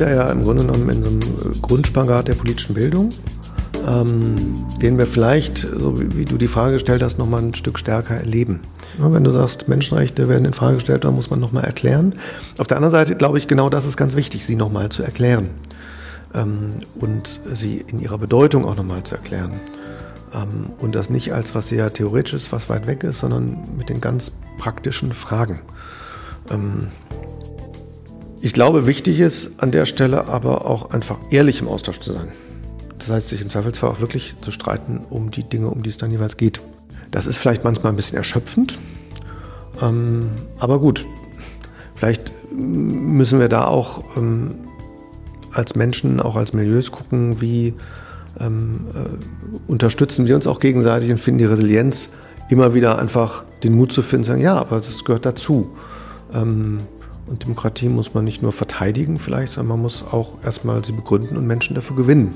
da ja im Grunde genommen in so einem Grundspagat der politischen Bildung, ähm, den wir vielleicht, so wie, du die Frage gestellt hast, nochmal ein Stück stärker erleben. Wenn du sagst, Menschenrechte werden in Frage gestellt, dann muss man nochmal erklären. Auf der anderen Seite glaube ich, genau das ist ganz wichtig, sie nochmal zu erklären ähm, und sie in ihrer Bedeutung auch nochmal zu erklären. Ähm, und das nicht als was sehr theoretisches, was weit weg ist, sondern mit den ganz praktischen Fragen. Ähm, ich glaube, wichtig ist an der Stelle aber auch einfach ehrlich im Austausch zu sein. Das heißt, sich im Zweifelsfall auch wirklich zu streiten um die Dinge, um die es dann jeweils geht. Das ist vielleicht manchmal ein bisschen erschöpfend, ähm, aber gut. Vielleicht müssen wir da auch ähm, als Menschen, auch als Milieus gucken, wie ähm, äh, unterstützen wir uns auch gegenseitig und finden die Resilienz, immer wieder einfach den Mut zu finden, sagen, ja, aber das gehört dazu. Und Demokratie muss man nicht nur verteidigen vielleicht, sondern man muss auch erstmal sie begründen und Menschen dafür gewinnen,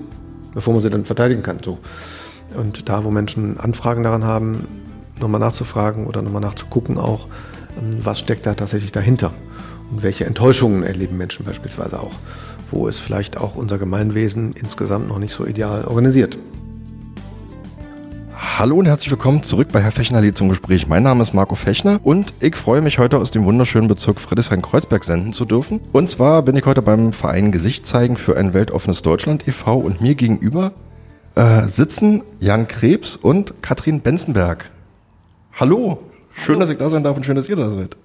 bevor man sie dann verteidigen kann. So. Und da, wo Menschen Anfragen daran haben, nochmal nachzufragen oder nochmal nachzugucken auch, ähm, was steckt da tatsächlich dahinter und welche Enttäuschungen erleben Menschen beispielsweise auch wo ist vielleicht auch unser Gemeinwesen insgesamt noch nicht so ideal organisiert. Hallo und herzlich willkommen zurück bei Herr Fechner zum Gespräch. Mein Name ist Marco Fechner und ich freue mich heute aus dem wunderschönen Bezirk Friedrichshain-Kreuzberg senden zu dürfen. Und zwar bin ich heute beim Verein Gesicht zeigen für ein weltoffenes Deutschland e.V. und mir gegenüber äh, sitzen Jan Krebs und Katrin Benzenberg. Hallo, schön, Hallo. dass ich da sein darf und schön, dass ihr da seid.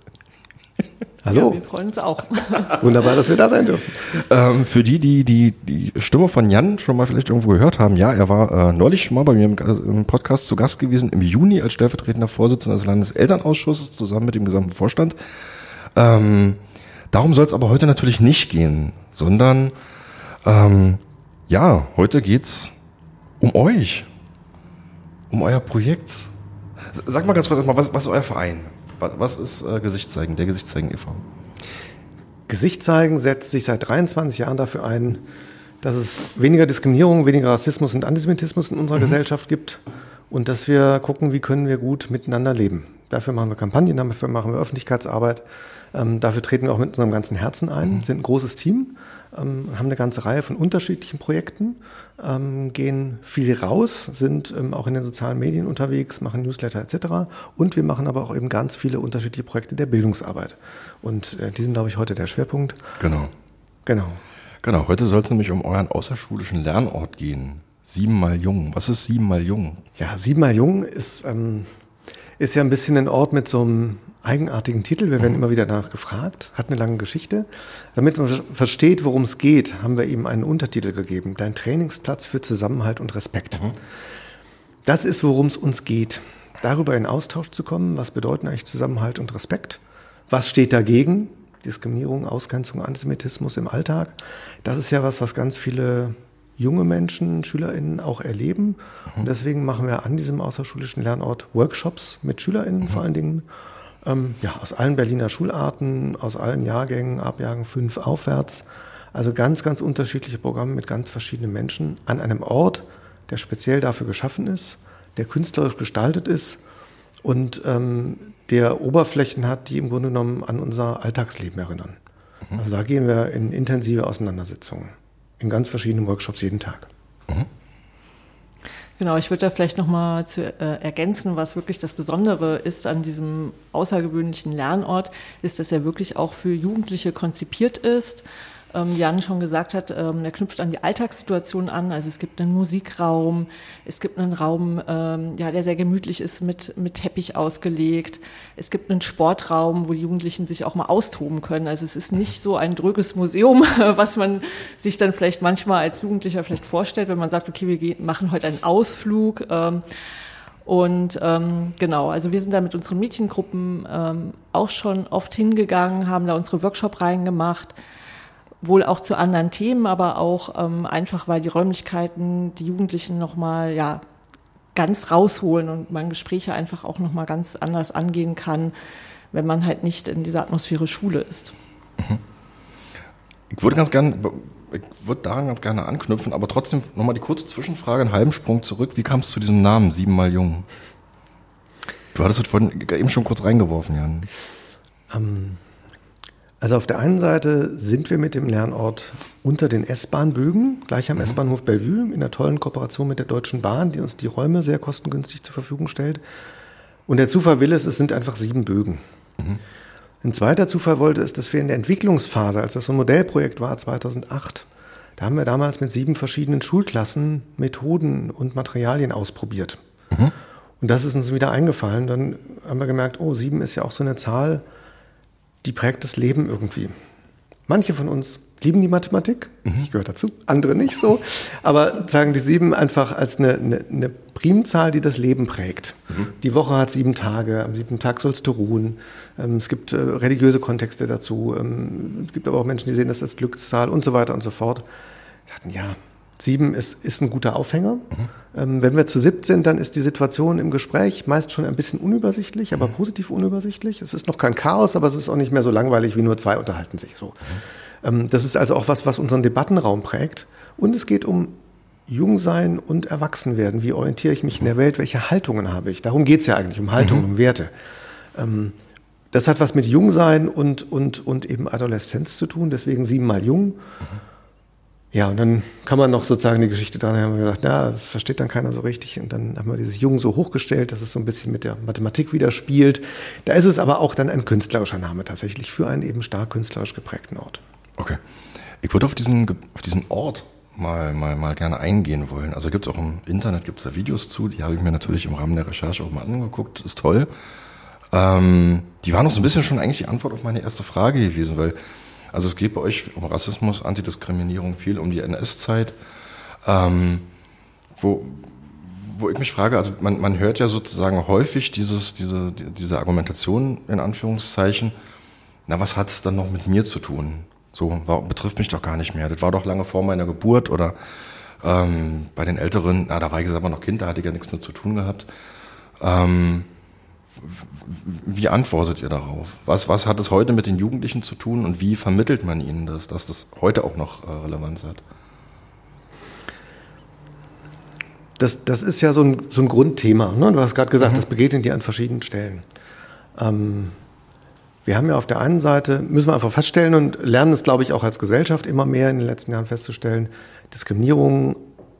Hallo. Ja, wir freuen uns auch. Wunderbar, dass wir da sein dürfen. Ähm, für die, die, die die Stimme von Jan schon mal vielleicht irgendwo gehört haben, ja, er war äh, neulich schon mal bei mir im, im, Podcast zu Gast gewesen, im Juni als stellvertretender Vorsitzender des Landeselternausschusses zusammen mit dem gesamten Vorstand. Ähm, darum soll es aber heute natürlich nicht gehen, sondern ähm, ja, heute geht's um euch, um euer Projekt. Sag mal ganz kurz erstmal, was, was ist euer Verein? Was ist äh, Gesicht zeigen, der Gesicht zeigen e.V.? Gesicht zeigen setzt sich seit 23 Jahren dafür ein, dass es weniger Diskriminierung, weniger Rassismus und Antisemitismus in unserer mhm. Gesellschaft gibt und dass wir gucken, wie können wir gut miteinander leben. Dafür machen wir Kampagnen, dafür machen wir Öffentlichkeitsarbeit, ähm, dafür treten wir auch mit unserem ganzen Herzen ein, mhm. sind ein großes Team ähm, haben eine ganze Reihe von unterschiedlichen Projekten, ähm, gehen viel raus, sind ähm, auch in den sozialen Medien unterwegs, machen Newsletter etc. Und wir machen aber auch eben ganz viele unterschiedliche Projekte der Bildungsarbeit. Und äh, die sind, glaube ich, heute der Schwerpunkt. Genau. Genau. Genau, heute soll es nämlich um euren außerschulischen Lernort gehen. Siebenmal Jung. Was ist Siebenmal Jung? Ja, Siebenmal Jung ist, ähm, ist ja ein bisschen ein Ort mit so einem eigenartigen Titel. Wir werden immer wieder danach gefragt, hat eine lange Geschichte. Damit man versteht, worum es geht, haben wir ihm einen Untertitel gegeben. Dein Trainingsplatz für Zusammenhalt und Respekt. Mhm. Das ist, worum es uns geht. Darüber in Austausch zu kommen, was bedeuten eigentlich Zusammenhalt und Respekt? Was steht dagegen? Diskriminierung, Ausgrenzung, Antisemitismus im Alltag. Das ist ja was, was ganz viele junge Menschen, SchülerInnen auch erleben. Mhm. Und deswegen machen wir an diesem außerschulischen Lernort Workshops mit SchülerInnen mhm. vor allen Dingen ähm, ja, aus allen Berliner Schularten, aus allen Jahrgängen, ab Jahrgang 5 aufwärts. Also ganz, ganz unterschiedliche Programme mit ganz verschiedenen Menschen an einem Ort, der speziell dafür geschaffen ist, der künstlerisch gestaltet ist und ähm, der Oberflächen hat, die im Grunde genommen an unser Alltagsleben erinnern. Mhm. Also da gehen wir in intensive Auseinandersetzungen, in ganz verschiedenen Workshops jeden Tag. Mhm. Genau, ich würde da vielleicht nochmal zu äh, ergänzen, was wirklich das Besondere ist an diesem außergewöhnlichen Lernort, ist, dass er wirklich auch für Jugendliche konzipiert ist ähm, Jan schon gesagt hat, ähm, er knüpft an die Alltagssituation an. Also es gibt einen Musikraum, es gibt einen Raum, ähm, ja, der sehr gemütlich ist, mit, mit Teppich ausgelegt. Es gibt einen Sportraum, wo die Jugendlichen sich auch mal austoben können. Also es ist nicht so ein dröges Museum, was man sich dann vielleicht manchmal als Jugendlicher vielleicht vorstellt, wenn man sagt, okay, wir gehen, machen heute einen Ausflug. Ähm, und ähm, genau, also wir sind da mit unseren Mädchengruppen ähm, auch schon oft hingegangen, haben da unsere Workshop reingemacht. gemacht wohl auch zu anderen Themen, aber auch ähm, einfach, weil die Räumlichkeiten die Jugendlichen nochmal ja, ganz rausholen und man Gespräche einfach auch nochmal ganz anders angehen kann, wenn man halt nicht in dieser Atmosphäre Schule ist. Mhm. Ich würde ganz gerne, ich würde daran ganz gerne anknüpfen, aber trotzdem nochmal die kurze Zwischenfrage, einen halben Sprung zurück. Wie kam es zu diesem Namen, siebenmal jung? Du hattest es vorhin eben schon kurz reingeworfen, Jan. Ähm, Also auf der einen Seite sind wir mit dem Lernort unter den S-Bahn-Bögen, gleich am mhm. S-Bahnhof Bellevue, in einer tollen Kooperation mit der Deutschen Bahn, die uns die Räume sehr kostengünstig zur Verfügung stellt. Und der Zufall will es, es sind einfach sieben Bögen. Mhm. Ein zweiter Zufall wollte es, dass wir in der Entwicklungsphase, als das so ein Modellprojekt war, 2008, da haben wir damals mit sieben verschiedenen Schulklassen Methoden und Materialien ausprobiert. Mhm. Und das ist uns wieder eingefallen. Dann haben wir gemerkt, oh, sieben ist ja auch so eine Zahl, die prägt das Leben irgendwie. Manche von uns lieben die Mathematik, mhm. ich gehöre dazu, andere nicht so, aber sagen die sieben einfach als eine, eine, eine Primzahl, die das Leben prägt. Mhm. Die Woche hat sieben Tage, am siebten Tag sollst du ruhen. Ähm, es gibt äh, religiöse Kontexte dazu, ähm, es gibt aber auch Menschen, die sehen das als Glückszahl und so weiter und so fort. Wir dachten, ja, Sieben ist, ist ein guter Aufhänger. Mhm. Ähm, wenn wir zu siebt sind, dann ist die Situation im Gespräch meist schon ein bisschen unübersichtlich, aber mhm. positiv unübersichtlich. Es ist noch kein Chaos, aber es ist auch nicht mehr so langweilig wie nur zwei unterhalten sich so. Mhm. Ähm, das ist also auch was, was unseren Debattenraum prägt. Und es geht um Jungsein und Erwachsenwerden. Wie orientiere ich mich in der Welt? Welche Haltungen habe ich? Darum geht es ja eigentlich, um Haltungen, mhm. um Werte. Ähm, das hat was mit Jungsein und, und, und eben Adoleszenz zu tun, deswegen siebenmal jung. Mhm. Ja, und dann kann man noch sozusagen die Geschichte dran haben wir gesagt, ja, das versteht dann keiner so richtig. Und dann haben wir dieses Jung so hochgestellt, dass es so ein bisschen mit der Mathematik wieder spielt. Da ist es aber auch dann ein künstlerischer Name tatsächlich für einen eben stark künstlerisch geprägten Ort. Okay. Ich würde auf diesen, auf diesen Ort mal, mal, mal gerne eingehen wollen. Also gibt es auch im Internet gibt's da Videos zu, die habe ich mir natürlich im Rahmen der Recherche auch mal angeguckt. Ist toll. Ähm, die waren noch so ein bisschen schon eigentlich die Antwort auf meine erste Frage gewesen, weil also es geht bei euch um Rassismus, Antidiskriminierung viel, um die NS-Zeit. Ähm, wo, wo ich mich frage, also man, man hört ja sozusagen häufig dieses, diese, diese Argumentation in Anführungszeichen, na, was hat es dann noch mit mir zu tun? So, war, betrifft mich doch gar nicht mehr. Das war doch lange vor meiner Geburt oder ähm, bei den Älteren, na, da war ich selber noch Kind, da hatte ich ja nichts mit zu tun gehabt. Ähm, wie antwortet ihr darauf? Was, was hat es heute mit den Jugendlichen zu tun und wie vermittelt man ihnen das, dass das heute auch noch äh, Relevanz hat? Das, das ist ja so ein, so ein Grundthema. Ne? Du hast gerade gesagt, mhm. das begegnet dir an verschiedenen Stellen. Ähm, wir haben ja auf der einen Seite, müssen wir einfach feststellen und lernen es, glaube ich, auch als Gesellschaft immer mehr in den letzten Jahren festzustellen, Diskriminierung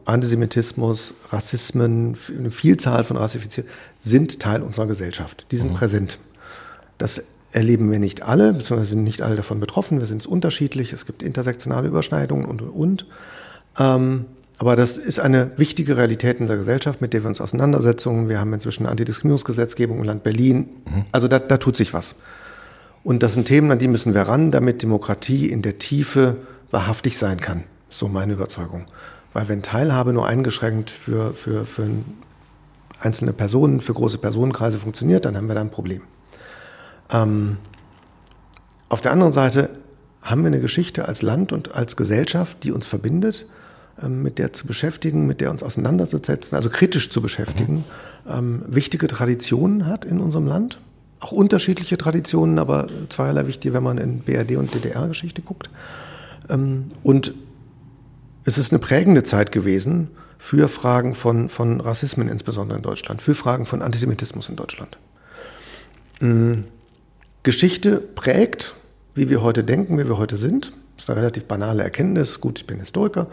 Antisemitismus, Rassismen, eine Vielzahl von Rassifizierten sind Teil unserer Gesellschaft. Die sind mhm. präsent. Das erleben wir nicht alle, beziehungsweise sind nicht alle davon betroffen. Wir sind unterschiedlich. Es gibt intersektionale Überschneidungen und, und, und. Ähm, aber das ist eine wichtige Realität in der Gesellschaft, mit der wir uns auseinandersetzen. Wir haben inzwischen eine Antidiskriminierungsgesetzgebung im Land Berlin. Mhm. Also da, da tut sich was. Und das sind Themen, an die müssen wir ran, damit Demokratie in der Tiefe wahrhaftig sein kann. So meine Überzeugung. Weil wenn Teilhabe nur eingeschränkt für, für, für einzelne Personen, für große Personenkreise funktioniert, dann haben wir da ein Problem. Ähm, auf der anderen Seite haben wir eine Geschichte als Land und als Gesellschaft, die uns verbindet, ähm, mit der zu beschäftigen, mit der uns auseinanderzusetzen, also kritisch zu beschäftigen, mhm. ähm, wichtige Traditionen hat in unserem Land. Auch unterschiedliche Traditionen, aber zweierlei wichtig, wenn man in BRD und DDR-Geschichte guckt. Ähm, und es ist eine prägende Zeit gewesen für Fragen von, von Rassismen, insbesondere in Deutschland, für Fragen von Antisemitismus in Deutschland. Mhm. Geschichte prägt, wie wir heute denken, wie wir heute sind. Das ist eine relativ banale Erkenntnis. Gut, ich bin Historiker.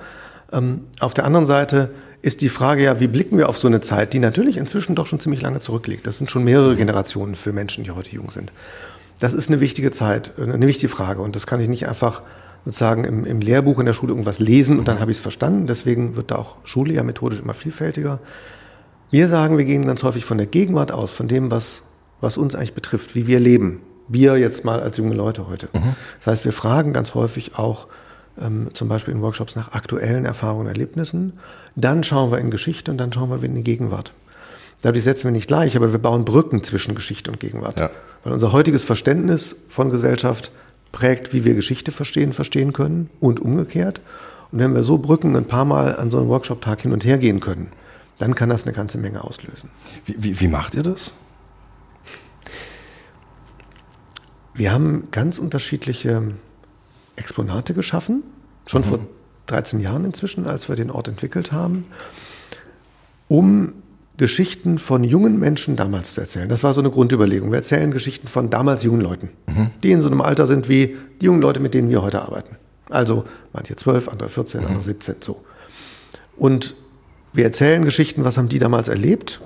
Ähm, auf der anderen Seite ist die Frage ja, wie blicken wir auf so eine Zeit, die natürlich inzwischen doch schon ziemlich lange zurückliegt. Das sind schon mehrere Generationen für Menschen, die heute jung sind. Das ist eine wichtige Zeit, eine wichtige Frage und das kann ich nicht einfach sozusagen im, im Lehrbuch in der Schule irgendwas lesen und dann habe ich es verstanden. Deswegen wird da auch Schule ja methodisch immer vielfältiger. Wir sagen, wir gehen ganz häufig von der Gegenwart aus, von dem, was, was uns eigentlich betrifft, wie wir leben. Wir jetzt mal als junge Leute heute. Mhm. Das heißt, wir fragen ganz häufig auch ähm, zum Beispiel in Workshops nach aktuellen Erfahrungen und Erlebnissen. Dann schauen wir in Geschichte und dann schauen wir in die Gegenwart. Dadurch setzen wir nicht gleich, aber wir bauen Brücken zwischen Geschichte und Gegenwart. Ja. Weil unser heutiges Verständnis von Gesellschaft prägt, wie wir Geschichte verstehen, verstehen können und umgekehrt. Und wenn wir so Brücken ein paar Mal an so einem Workshop-Tag hin und her gehen können, dann kann das eine ganze Menge auslösen. Wie, wie, wie macht ihr das? Wir haben ganz unterschiedliche Exponate geschaffen, schon mhm. vor 13 Jahren inzwischen, als wir den Ort entwickelt haben, um Geschichten von jungen Menschen damals zu erzählen. Das war so eine Grundüberlegung. Wir erzählen Geschichten von damals jungen Leuten, mhm. die in so einem Alter sind wie die jungen Leute, mit denen wir heute arbeiten. Also manche zwölf, andere 14, mhm. andere 17, so. Und wir erzählen Geschichten, was haben die damals erlebt,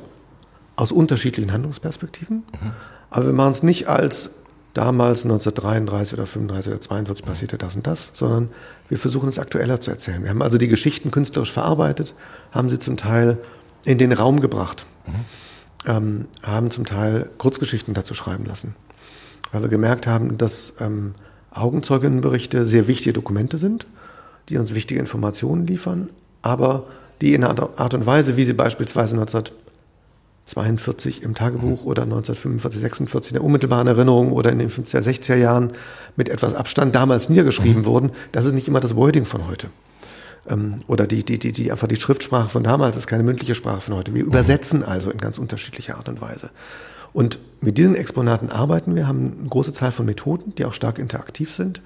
aus unterschiedlichen Handlungsperspektiven. Mhm. Aber wir machen es nicht als damals 1933 oder 35 oder 42 passierte das und das, sondern wir versuchen es aktueller zu erzählen. Wir haben also die Geschichten künstlerisch verarbeitet, haben sie zum Teil in den Raum gebracht, mhm. ähm, haben zum Teil Kurzgeschichten dazu schreiben lassen, weil wir gemerkt haben, dass ähm, Augenzeuginnenberichte sehr wichtige Dokumente sind, die uns wichtige Informationen liefern, aber die in einer Art und Weise, wie sie beispielsweise 1942 im Tagebuch oder 1945, 46 in der unmittelbaren Erinnerung oder in den 50er, 60er Jahren mit etwas Abstand damals niedergeschrieben mhm. wurden, das ist nicht immer das Wording von heute. Ähm, oder die, die, die, die, einfach die Schriftsprache von damals ist keine mündliche Sprache von heute. Wir übersetzen also in ganz unterschiedlicher Art und Weise. Und mit diesen Exponaten arbeiten wir, haben eine große Zahl von Methoden, die auch stark interaktiv sind,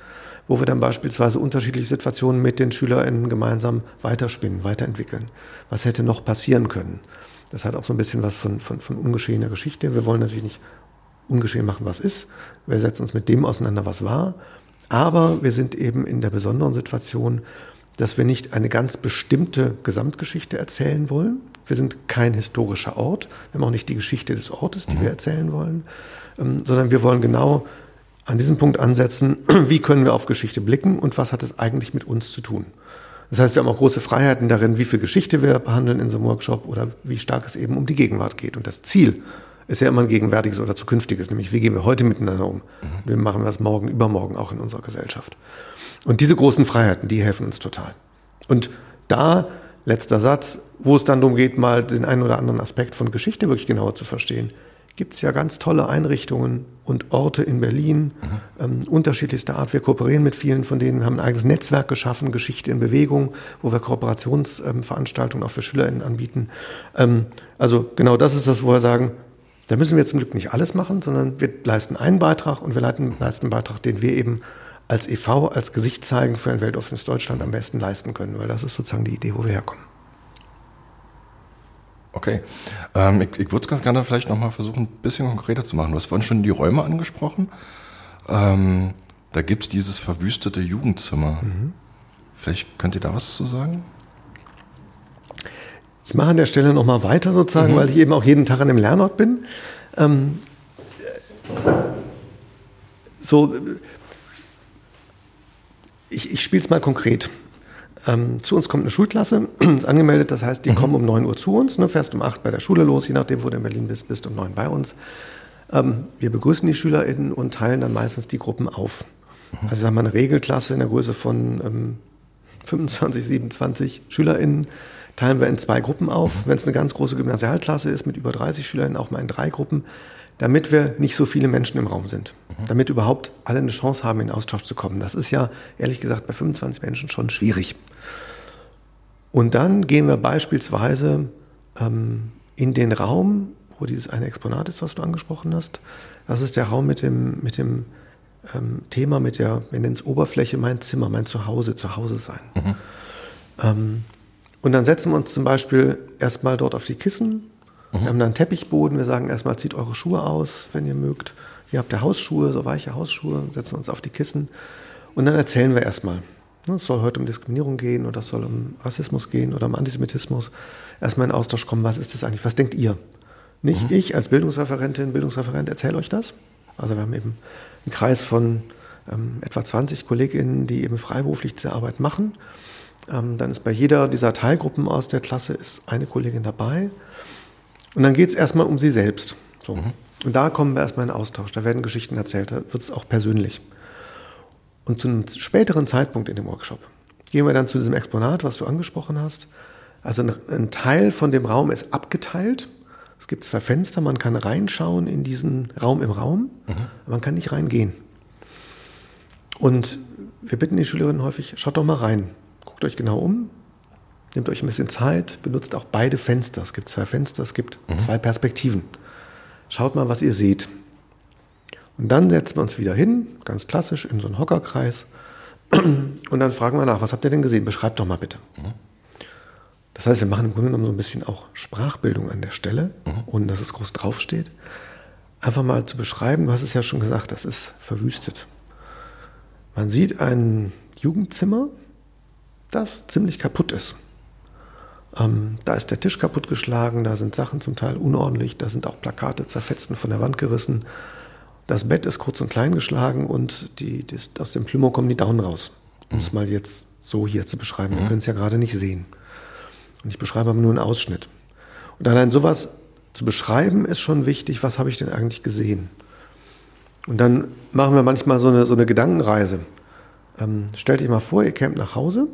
wo wir dann beispielsweise unterschiedliche Situationen mit den SchülerInnen gemeinsam weiterspinnen, weiterentwickeln. Was hätte noch passieren können? Das hat auch so ein bisschen was von, von, von ungeschehener Geschichte. Wir wollen natürlich nicht ungeschehen machen, was ist. Wir setzen uns mit dem auseinander, was war. Aber wir sind eben in der besonderen Situation, dass wir nicht eine ganz bestimmte Gesamtgeschichte erzählen wollen. Wir sind kein historischer Ort. Wir haben auch nicht die Geschichte des Ortes, die mhm. wir erzählen wollen, ähm, sondern wir wollen genau an diesem Punkt ansetzen, wie können wir auf Geschichte blicken und was hat es eigentlich mit uns zu tun. Das heißt, wir haben auch große Freiheiten darin, wie viel Geschichte wir behandeln in so einem Workshop oder wie stark es eben um die Gegenwart geht. Und das Ziel ist ja immer ein gegenwärtiges oder zukünftiges, nämlich wie gehen wir heute miteinander um. Mhm. Wie machen wir das morgen, übermorgen auch in unserer Gesellschaft. Und diese großen Freiheiten, die helfen uns total. Und da, letzter Satz, wo es dann darum geht, mal den einen oder anderen Aspekt von Geschichte wirklich genauer zu verstehen, gibt es ja ganz tolle Einrichtungen und Orte in Berlin, mhm. ähm, unterschiedlichster Art. Wir kooperieren mit vielen von denen, wir haben ein eigenes Netzwerk geschaffen, Geschichte in Bewegung, wo wir Kooperationsveranstaltungen ähm, auch für SchülerInnen anbieten. Ähm, also genau das ist das, wo wir sagen, da müssen wir zum Glück nicht alles machen, sondern wir leisten einen Beitrag und wir leisten einen Beitrag, den wir eben als EV, als Gesicht zeigen für ein weltoffenes Deutschland am besten leisten können, weil das ist sozusagen die Idee, wo wir herkommen. Okay. Ähm, ich ich würde es ganz gerne vielleicht nochmal versuchen, ein bisschen konkreter zu machen. Du hast vorhin schon die Räume angesprochen. Ähm, da gibt es dieses verwüstete Jugendzimmer. Mhm. Vielleicht könnt ihr da was zu sagen? Ich mache an der Stelle nochmal weiter sozusagen, mhm. weil ich eben auch jeden Tag an dem Lernort bin. Ähm, so, ich, ich spiele es mal konkret. Ähm, zu uns kommt eine Schulklasse, ist angemeldet, das heißt, die mhm. kommen um 9 Uhr zu uns, ne, fährst um 8 bei der Schule los, je nachdem, wo du in Berlin bist, bist um 9 bei uns. Ähm, wir begrüßen die SchülerInnen und teilen dann meistens die Gruppen auf. Mhm. Also sagen wir eine Regelklasse in der Größe von ähm, 25, 27 SchülerInnen teilen wir in zwei Gruppen auf. Mhm. Wenn es eine ganz große Gymnasialklasse ist mit über 30 SchülerInnen, auch mal in drei Gruppen damit wir nicht so viele Menschen im Raum sind. Mhm. Damit überhaupt alle eine Chance haben, in Austausch zu kommen. Das ist ja, ehrlich gesagt, bei 25 Menschen schon schwierig. Und dann gehen wir beispielsweise ähm, in den Raum, wo dieses eine Exponat ist, was du angesprochen hast. Das ist der Raum mit dem, mit dem ähm, Thema, mit der, wir nennen es Oberfläche, mein Zimmer, mein Zuhause, Zuhause sein. Mhm. Ähm, und dann setzen wir uns zum Beispiel erstmal dort auf die Kissen Mhm. Wir haben da einen Teppichboden. Wir sagen erstmal, zieht eure Schuhe aus, wenn ihr mögt. Ihr habt ja Hausschuhe, so weiche Hausschuhe, setzen uns auf die Kissen. Und dann erzählen wir erstmal. Es soll heute um Diskriminierung gehen oder es soll um Rassismus gehen oder um Antisemitismus. Erstmal in Austausch kommen, was ist das eigentlich? Was denkt ihr? Nicht mhm. ich als Bildungsreferentin, Bildungsreferent erzähle euch das. Also wir haben eben einen Kreis von ähm, etwa 20 KollegInnen, die eben freiberuflich diese Arbeit machen. Ähm, dann ist bei jeder dieser Teilgruppen aus der Klasse ist eine Kollegin dabei. Und dann geht es erstmal um sie selbst. So. Mhm. Und da kommen wir erstmal in Austausch. Da werden Geschichten erzählt, da wird es auch persönlich. Und zu einem späteren Zeitpunkt in dem Workshop gehen wir dann zu diesem Exponat, was du angesprochen hast. Also ein, ein Teil von dem Raum ist abgeteilt. Es gibt zwei Fenster, man kann reinschauen in diesen Raum im Raum, mhm. aber man kann nicht reingehen. Und wir bitten die Schülerinnen häufig, schaut doch mal rein, guckt euch genau um, Nehmt euch ein bisschen Zeit, benutzt auch beide Fenster. Es gibt zwei Fenster, es gibt mhm. zwei Perspektiven. Schaut mal, was ihr seht. Und dann setzen wir uns wieder hin, ganz klassisch, in so einen Hockerkreis. Und dann fragen wir nach, was habt ihr denn gesehen? Beschreibt doch mal bitte. Mhm. Das heißt, wir machen im Grunde genommen so ein bisschen auch Sprachbildung an der Stelle, mhm. ohne dass es groß draufsteht. Einfach mal zu beschreiben, du hast es ja schon gesagt, das ist verwüstet. Man sieht ein Jugendzimmer, das ziemlich kaputt ist. Ähm, da ist der Tisch kaputtgeschlagen, da sind Sachen zum Teil unordentlich, da sind auch Plakate zerfetzt und von der Wand gerissen. Das Bett ist kurz und klein geschlagen und die, das, aus dem Plümo kommen die Daunen raus. Um es mhm. mal jetzt so hier zu beschreiben. Mhm. Wir können es ja gerade nicht sehen. Und ich beschreibe aber nur einen Ausschnitt. Und allein sowas zu beschreiben ist schon wichtig, was habe ich denn eigentlich gesehen? Und dann machen wir manchmal so eine, so eine Gedankenreise. Ähm, stellt euch mal vor, ihr kämt nach Hause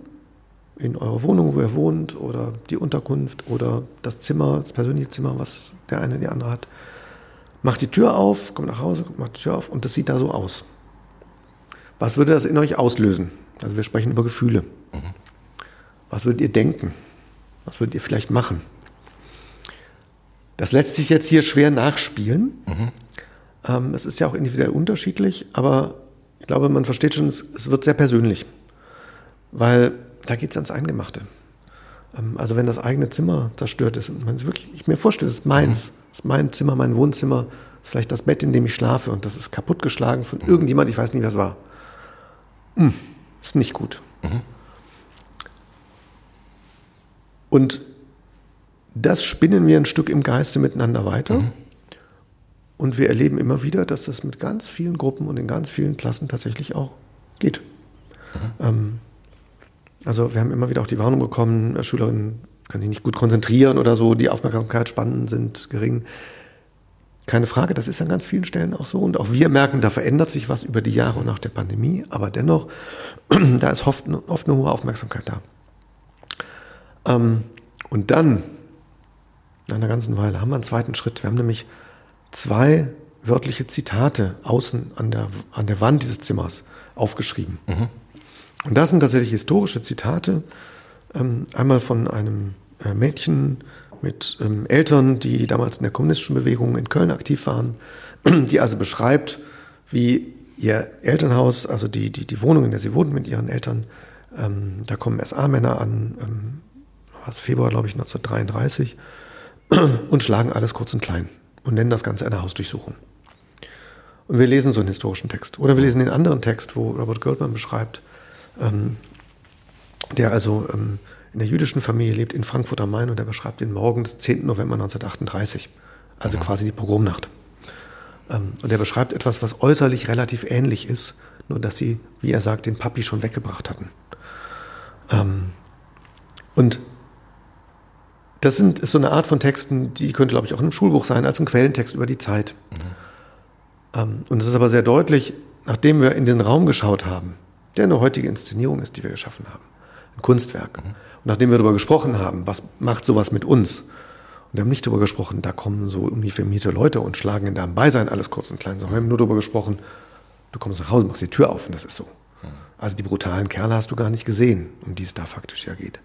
in eurer Wohnung, wo ihr wohnt, oder die Unterkunft oder das Zimmer, das persönliche Zimmer, was der eine, die andere hat. Macht die Tür auf, kommt nach Hause, macht die Tür auf und das sieht da so aus. Was würde das in euch auslösen? Also wir sprechen über Gefühle. Mhm. Was würdet ihr denken? Was würdet ihr vielleicht machen? Das lässt sich jetzt hier schwer nachspielen. Mhm. Ähm, es ist ja auch individuell unterschiedlich, aber ich glaube, man versteht schon, es, es wird sehr persönlich. Weil da geht es ans Eingemachte. Ähm, also wenn das eigene Zimmer zerstört ist und man wirklich, ich mir vorstelle, es ist meins, mhm. es ist mein Zimmer, mein Wohnzimmer, es ist vielleicht das Bett, in dem ich schlafe und das ist kaputtgeschlagen von irgendjemand, ich weiß nicht, wer es war. Hm, ist nicht gut. Mhm. Und das spinnen wir ein Stück im Geiste miteinander weiter. Mhm. Und wir erleben immer wieder, dass das mit ganz vielen Gruppen und in ganz vielen Klassen tatsächlich auch geht. Mhm. Ähm, also wir haben immer wieder auch die Warnung bekommen, äh, Schülerinnen können sich nicht gut konzentrieren oder so, die Aufmerksamkeitsspannen sind gering. Keine Frage, das ist an ganz vielen Stellen auch so. Und auch wir merken, da verändert sich was über die Jahre nach der Pandemie. Aber dennoch, da ist oft, oft eine hohe Aufmerksamkeit da. Ähm, und dann, nach einer ganzen Weile, haben wir einen zweiten Schritt. Wir haben nämlich zwei wörtliche Zitate außen an der, an der Wand dieses Zimmers aufgeschrieben. Mhm. Und das sind tatsächlich historische Zitate. Ähm, einmal von einem äh, Mädchen mit ähm, Eltern, die damals in der kommunistischen Bewegung in Köln aktiv waren, die also beschreibt, wie ihr Elternhaus, also die, die, die Wohnung, in der sie wohnt mit ihren Eltern, ähm, da kommen SA-Männer an, ähm, was Februar, glaube ich, 1933, und schlagen alles kurz und klein und nennen das Ganze eine Hausdurchsuchung. Und wir lesen so einen historischen Text. Oder wir lesen den anderen Text, wo Robert Goldman beschreibt, ähm, der also ähm, in der jüdischen Familie lebt in Frankfurt am Main und er beschreibt den Morgen des 10. November 1938, also mhm. quasi die Pogromnacht. Ähm, und er beschreibt etwas, was äußerlich relativ ähnlich ist, nur dass sie, wie er sagt, den Papi schon weggebracht hatten. Ähm, und das sind, ist so eine Art von Texten, die könnte, glaube ich, auch in einem Schulbuch sein, als ein Quellentext über die Zeit. Mhm. Ähm, und es ist aber sehr deutlich, nachdem wir in den Raum geschaut haben, der eine heutige Inszenierung ist, die wir geschaffen haben. Ein Kunstwerk. Und nachdem wir darüber gesprochen haben, was macht sowas mit uns? Und wir haben nicht darüber gesprochen, da kommen so irgendwie vermiete Leute und schlagen in deinem Beisein alles kurz und klein, sondern wir haben nur darüber gesprochen, du kommst nach Hause, machst die Tür auf und das ist so. Also die brutalen Kerle hast du gar nicht gesehen, um die es da faktisch ja geht.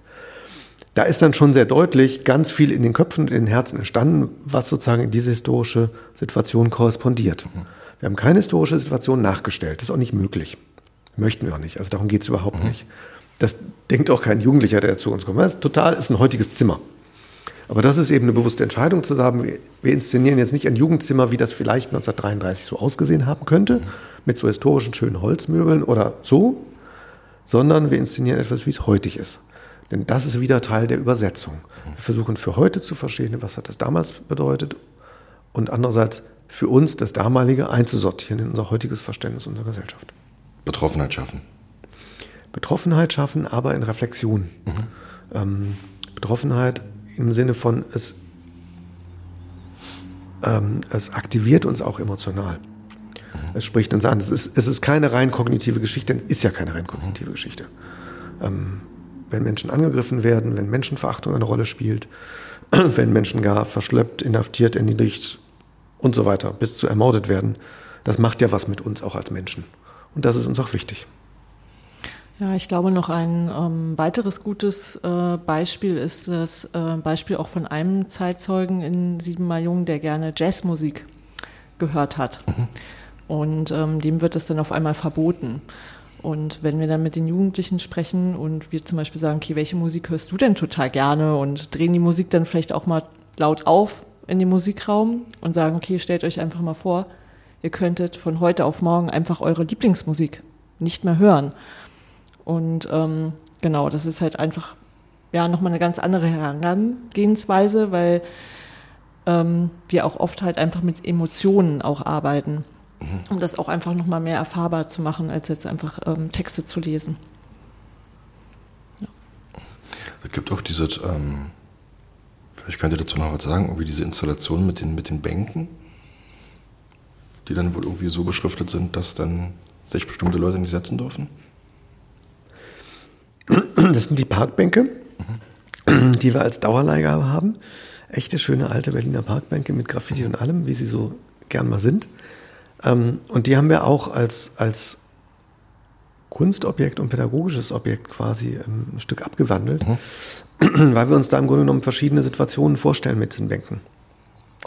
Da ist dann schon sehr deutlich ganz viel in den Köpfen und in den Herzen entstanden, was sozusagen in diese historische Situation korrespondiert. Wir haben keine historische Situation nachgestellt, das ist auch nicht möglich. Möchten wir auch nicht. Also darum geht es überhaupt mhm. nicht. Das denkt auch kein Jugendlicher, der zu uns kommt. Das ist total ist ein heutiges Zimmer. Aber das ist eben eine bewusste Entscheidung zu sagen, wir, wir inszenieren jetzt nicht ein Jugendzimmer, wie das vielleicht 1933 so ausgesehen haben könnte, mhm. mit so historischen schönen Holzmöbeln oder so, sondern wir inszenieren etwas, wie es heutig ist. Denn das ist wieder Teil der Übersetzung. Wir versuchen für heute zu verstehen, was hat das damals bedeutet und andererseits für uns das damalige einzusortieren in unser heutiges Verständnis unserer Gesellschaft. Betroffenheit schaffen. Betroffenheit schaffen, aber in Reflexion. Mhm. Ähm, Betroffenheit im Sinne von, es, ähm, es aktiviert uns auch emotional. Mhm. Es spricht uns an. Es ist, es ist keine rein kognitive Geschichte, ist ja keine rein kognitive Geschichte. Ähm, wenn Menschen angegriffen werden, wenn Menschenverachtung eine Rolle spielt, wenn Menschen gar verschleppt, inhaftiert, erniedrigt und so weiter, bis zu ermordet werden, das macht ja was mit uns auch als Menschen. Und das ist uns auch wichtig. Ja, ich glaube, noch ein ähm, weiteres gutes äh, Beispiel ist das äh, Beispiel auch von einem Zeitzeugen in Siebenmal Jung, der gerne Jazzmusik gehört hat. Mhm. Und ähm, dem wird es dann auf einmal verboten. Und wenn wir dann mit den Jugendlichen sprechen und wir zum Beispiel sagen, okay, welche Musik hörst du denn total gerne und drehen die Musik dann vielleicht auch mal laut auf in den Musikraum und sagen, okay, stellt euch einfach mal vor, ihr könntet von heute auf morgen einfach eure Lieblingsmusik nicht mehr hören. Und ähm, genau, das ist halt einfach ja nochmal eine ganz andere Herangehensweise, weil ähm, wir auch oft halt einfach mit Emotionen auch arbeiten, mhm. um das auch einfach nochmal mehr erfahrbar zu machen, als jetzt einfach ähm, Texte zu lesen. Ja. Es gibt auch diese, ähm, vielleicht könnt ihr dazu noch was sagen, irgendwie diese Installation mit den, mit den Bänken, die dann wohl irgendwie so beschriftet sind, dass dann sich bestimmte Leute nicht setzen dürfen. Das sind die Parkbänke, mhm. die wir als Dauerleihgabe haben. Echte, schöne, alte Berliner Parkbänke mit Graffiti mhm. und allem, wie sie so gern mal sind. Ähm, und die haben wir auch als, als Kunstobjekt und pädagogisches Objekt quasi ähm, ein Stück abgewandelt, mhm. weil wir uns da im Grunde genommen verschiedene Situationen vorstellen mit diesen Bänken.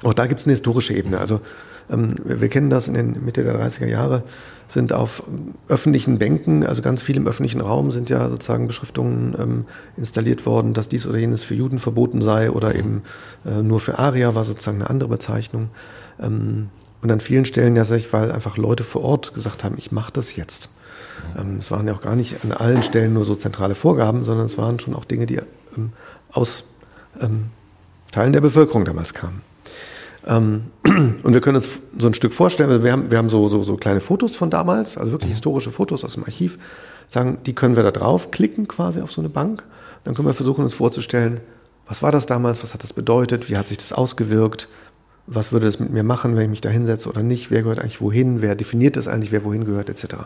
Auch da gibt es eine historische Ebene. Also wir kennen das in den Mitte der 30er Jahre, sind auf öffentlichen Bänken, also ganz viel im öffentlichen Raum, sind ja sozusagen Beschriftungen ähm, installiert worden, dass dies oder jenes für Juden verboten sei oder eben äh, nur für Arier war sozusagen eine andere Bezeichnung. Ähm, und an vielen Stellen ja, weil einfach Leute vor Ort gesagt haben, ich mache das jetzt. Es waren ja auch gar nicht an allen Stellen nur so zentrale Vorgaben, sondern es waren schon auch Dinge, die aus Teilen der Bevölkerung damals kamen. Ähm, und wir können uns so ein Stück vorstellen, wir haben, wir haben so, so, so kleine Fotos von damals, also wirklich mhm. historische Fotos aus dem Archiv, sagen, die können wir da drauf klicken quasi auf so eine Bank. Dann können wir versuchen, uns vorzustellen, was war das damals, was hat das bedeutet, wie hat sich das ausgewirkt, was würde das mit mir machen, wenn ich mich da hinsetze oder nicht, wer gehört eigentlich wohin, wer definiert das eigentlich, wer wohin gehört, etc.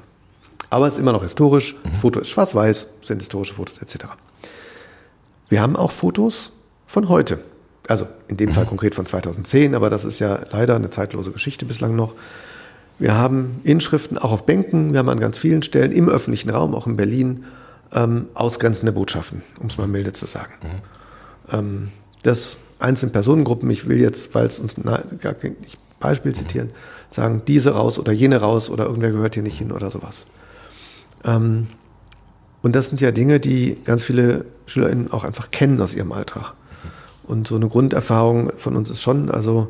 Aber es ist immer noch historisch, das mhm. Foto ist schwarz-weiß, sind historische Fotos, etc. Wir haben auch Fotos von heute also in dem Fall konkret von 2010, aber das ist ja leider eine zeitlose Geschichte bislang noch. Wir haben Inschriften auch auf Bänken, wir haben an ganz vielen Stellen im öffentlichen Raum, auch in Berlin, ähm, ausgrenzende Botschaften, um es mal milde zu sagen. Mhm. Ähm, das einzelne Personengruppen, ich will jetzt, weil es uns na, gar kein Beispiel zitieren, sagen, diese raus oder jene raus oder irgendwer gehört hier nicht hin oder sowas. Ähm, und das sind ja Dinge, die ganz viele SchülerInnen auch einfach kennen aus ihrem Alltag. Und so eine Grunderfahrung von uns ist schon, also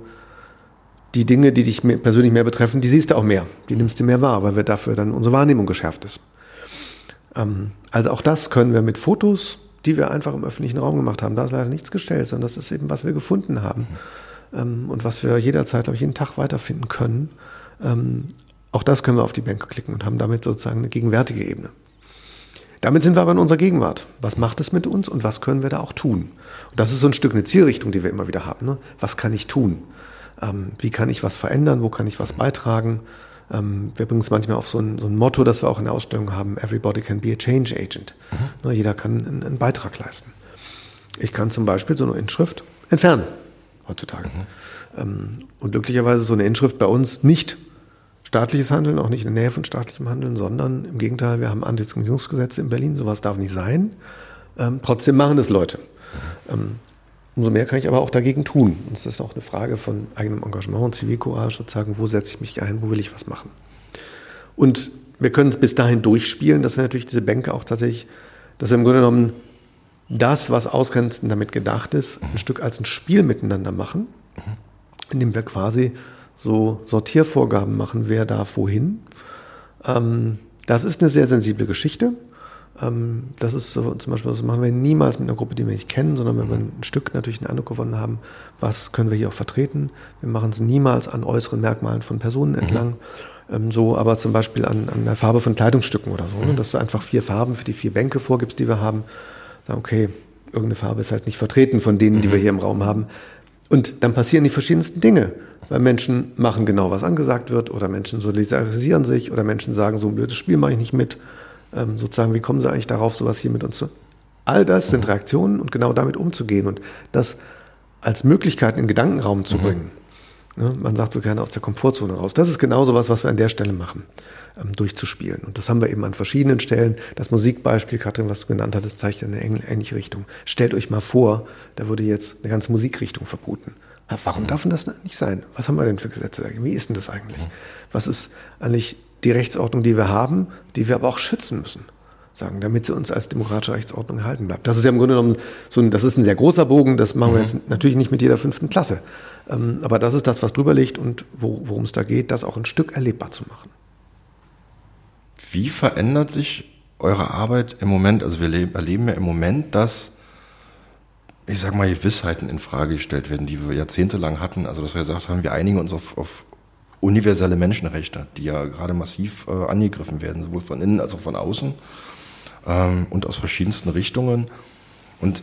die Dinge, die dich persönlich mehr betreffen, die siehst du auch mehr. Die nimmst du mehr wahr, weil wir dafür dann unsere Wahrnehmung geschärft ist. Ähm, also auch das können wir mit Fotos, die wir einfach im öffentlichen Raum gemacht haben. Da ist leider nichts gestellt, sondern das ist eben, was wir gefunden haben. Ähm, und was wir jederzeit, glaube ich, jeden Tag weiterfinden können. Ähm, auch das können wir auf die Bänke klicken und haben damit sozusagen eine gegenwärtige Ebene. Damit sind wir aber in unserer Gegenwart. Was macht es mit uns und was können wir da auch tun? Und das ist so ein Stück eine Zielrichtung, die wir immer wieder haben. Ne? Was kann ich tun? Ähm, wie kann ich was verändern? Wo kann ich was beitragen? Ähm, wir bringen es manchmal auf so ein, so ein, Motto, das wir auch in der Ausstellung haben: Everybody can be a change agent. Mhm. Ne, jeder kann einen, einen, Beitrag leisten. Ich kann zum Beispiel so eine Inschrift entfernen heutzutage. Mhm. Ähm, und glücklicherweise ist so eine Inschrift bei uns nicht staatliches Handeln, auch nicht in der Nähe von staatlichem Handeln, sondern im Gegenteil, wir haben Antidiskriminierungsgesetze in Berlin, sowas darf nicht sein. Ähm, trotzdem machen es Leute. Ähm, umso mehr kann ich aber auch dagegen tun. Und es ist auch eine Frage von eigenem Engagement und Zivilcourage, sozusagen, wo setze ich mich ein, wo will ich was machen. Und wir können es bis dahin durchspielen, dass wir natürlich diese Bänke auch tatsächlich, dass wir im Grunde genommen das, was ausgrenzend damit gedacht ist, ein Stück als ein Spiel miteinander machen, indem wir quasi so Sortiervorgaben machen, wer darf wohin. Ähm, das ist eine sehr sensible Geschichte. Ähm, das ist so, zum Beispiel, das machen wir niemals mit einer Gruppe, die wir nicht kennen, sondern wenn wir ein Stück natürlich einen Eindruck gewonnen haben, was können wir hier auch vertreten. Wir machen es niemals an äußeren Merkmalen von Personen entlang. Mhm. Ähm, so aber zum Beispiel an, an der Farbe von Kleidungsstücken oder so, ne? dass du einfach vier Farben für die vier Bänke vorgibst, die wir haben. Sagen, okay, irgendeine Farbe ist halt nicht vertreten von denen, die wir mhm. hier im Raum haben. Und dann passieren die verschiedensten Dinge. Weil Menschen machen genau, was angesagt wird, oder Menschen solidarisieren sich, oder Menschen sagen, so ein blödes Spiel mache ich nicht mit. Ähm, sozusagen, wie kommen sie eigentlich darauf, sowas hier mit uns zu. All das sind Reaktionen und genau damit umzugehen und das als Möglichkeit in den Gedankenraum zu mhm. bringen. Ne, man sagt so gerne aus der Komfortzone raus. Das ist genau so was, was wir an der Stelle machen, ähm, durchzuspielen. Und das haben wir eben an verschiedenen Stellen. Das Musikbeispiel, Katrin, was du genannt hattest, zeigt in eine ähnliche Richtung. Stellt euch mal vor, da würde jetzt eine ganze Musikrichtung verboten. Warum darf denn das nicht sein? Was haben wir denn für Gesetze? Wie ist denn das eigentlich? Was ist eigentlich die Rechtsordnung, die wir haben, die wir aber auch schützen müssen sagen, damit sie uns als demokratische Rechtsordnung erhalten bleibt. Das ist ja im Grunde genommen so ein, das ist ein sehr großer Bogen, das machen wir mhm. jetzt natürlich nicht mit jeder fünften Klasse. Ähm, aber das ist das, was drüber liegt und wo, worum es da geht, das auch ein Stück erlebbar zu machen. Wie verändert sich eure Arbeit im Moment? Also wir erleben ja im Moment, dass ich sag mal, Gewissheiten in Frage gestellt werden, die wir jahrzehntelang hatten. Also, dass wir gesagt haben, wir einigen uns auf, auf universelle Menschenrechte, die ja gerade massiv äh, angegriffen werden, sowohl von innen als auch von außen ähm, und aus verschiedensten Richtungen. Und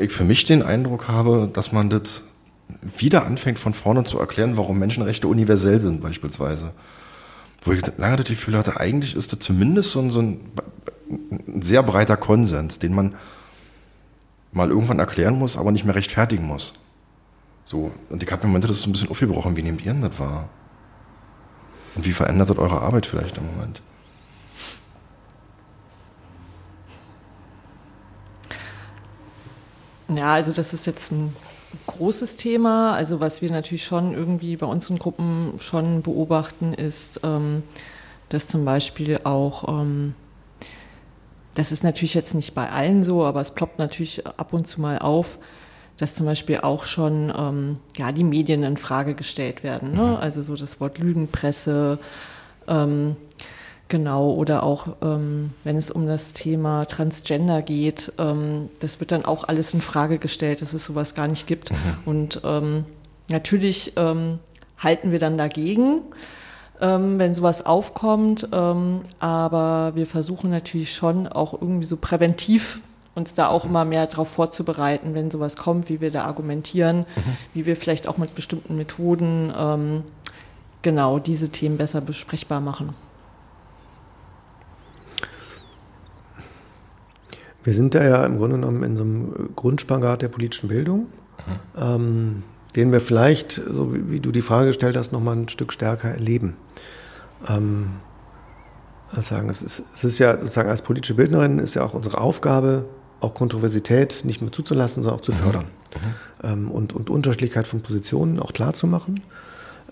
ich für mich den Eindruck habe, dass man das wieder anfängt von vorne zu erklären, warum Menschenrechte universell sind beispielsweise. Wo ich lange das Gefühl hatte, eigentlich ist das zumindest so ein, so ein, ein sehr breiter Konsens, den man mal irgendwann erklären muss, aber nicht mehr rechtfertigen muss. So, und ich habe mir Momente das so ein bisschen aufgebrochen. Wie nehmt ihr denn das wahr? Und wie verändert das eure Arbeit vielleicht im Moment? Ja, also das ist jetzt ein großes Thema. Also was wir natürlich schon irgendwie bei unseren Gruppen schon beobachten, ist, ähm, dass zum Beispiel auch, ähm, das ist natürlich jetzt nicht bei allen so, aber es ploppt natürlich ab und zu mal auf, dass zum Beispiel auch schon ähm, ja, die Medien in Frage gestellt werden. Ne? Mhm. Also so das Wort Lügenpresse, ähm, Genau, oder auch ähm, wenn es um das Thema Transgender geht, ähm, das wird dann auch alles in Frage gestellt, dass es sowas gar nicht gibt. Mhm. Und ähm, natürlich ähm, halten wir dann dagegen, ähm, wenn sowas aufkommt, ähm, aber wir versuchen natürlich schon auch irgendwie so präventiv uns da auch immer mehr darauf vorzubereiten, wenn sowas kommt, wie wir da argumentieren, mhm. wie wir vielleicht auch mit bestimmten Methoden genau diese Themen besser besprechbar machen. Wir sind da ja im Grunde genommen in so einem Grundspagat der politischen Bildung, mhm. ähm, den wir vielleicht, so wie, wie, du die Frage gestellt hast, nochmal ein Stück stärker erleben. Ähm, sagen, es ist, es ist ja sozusagen als politische Bildnerin ist ja auch unsere Aufgabe, auch Kontroversität nicht nur zuzulassen, sondern auch zu mhm. fördern. Mhm. Ähm, und, und Unterschiedlichkeit von Positionen auch klar zu machen.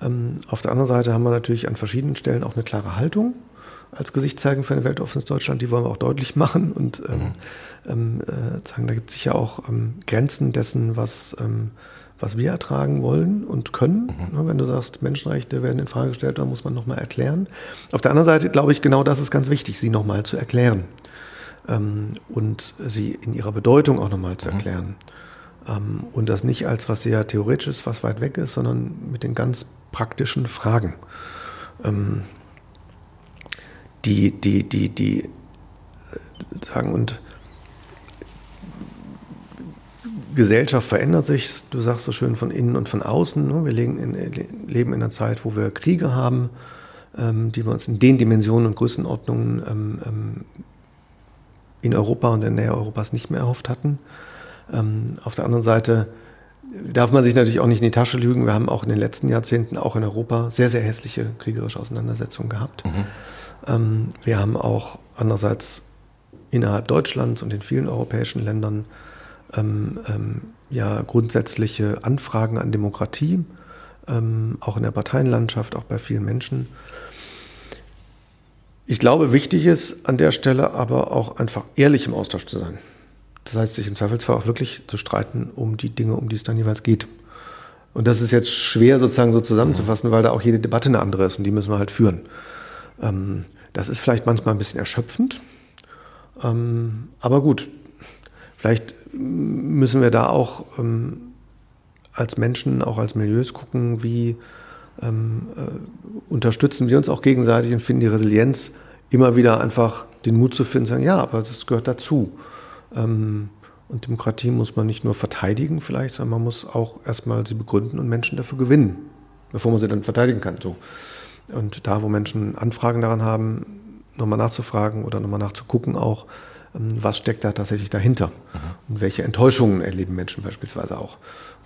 Ähm, auf der anderen Seite haben wir natürlich an verschiedenen Stellen auch eine klare Haltung als Gesicht zeigen für ein weltoffenes Deutschland, die wollen wir auch deutlich machen und ähm, mhm. ähm, äh, sagen, da gibt es sicher auch ähm, Grenzen dessen, was, ähm, was wir ertragen wollen und können. Mhm. Ne, wenn du sagst, Menschenrechte werden in Frage gestellt, dann muss man nochmal erklären. Auf der anderen Seite glaube ich, genau das ist ganz wichtig, sie nochmal zu erklären ähm, und sie in ihrer Bedeutung auch nochmal zu mhm. erklären. Mhm. und das nicht als was sehr theoretisches, was weit weg ist, sondern mit den ganz praktischen Fragen. Ähm, die, die, die, die äh, sagen und Gesellschaft verändert sich, du sagst so schön von innen und von außen. Ne? Wir leben in, leben in einer Zeit, wo wir Kriege haben, ähm, die wir uns in den Dimensionen und Größenordnungen ähm, ähm, in Europa und in der Nähe Europas nicht mehr erhofft hatten. auf der anderen Seite darf man sich natürlich auch nicht in die Tasche lügen. Wir haben auch in den letzten Jahrzehnten auch in Europa sehr, sehr hässliche kriegerische Auseinandersetzungen gehabt. Mhm. Wir haben auch andererseits innerhalb Deutschlands und in vielen europäischen Ländern ähm, ähm, ja grundsätzliche Anfragen an Demokratie, ähm, auch in der Parteienlandschaft, auch bei vielen Menschen. Ich glaube, wichtig ist an der Stelle aber auch einfach ehrlich im Austausch zu sein. Das heißt, sich im Zweifelsfall auch wirklich zu streiten um die Dinge, um die es dann jeweils geht. Und das ist jetzt schwer sozusagen so zusammenzufassen, weil da auch jede Debatte eine andere ist und die müssen wir halt führen. Ähm, das ist vielleicht manchmal ein bisschen erschöpfend, ähm, aber gut, vielleicht müssen wir da auch ähm, als Menschen, auch als Milieus gucken, wie ähm, äh, unterstützen wir uns auch gegenseitig und finden die Resilienz, immer wieder einfach den Mut zu finden, sagen, ja, aber das gehört dazu. Ähm, und Demokratie muss man nicht nur verteidigen vielleicht, sondern man muss auch erstmal sie begründen und Menschen dafür gewinnen, bevor man sie dann verteidigen kann. So. Und da, wo Menschen Anfragen daran haben, nochmal nachzufragen oder nochmal nachzugucken auch, was steckt da tatsächlich dahinter und welche Enttäuschungen erleben Menschen beispielsweise auch.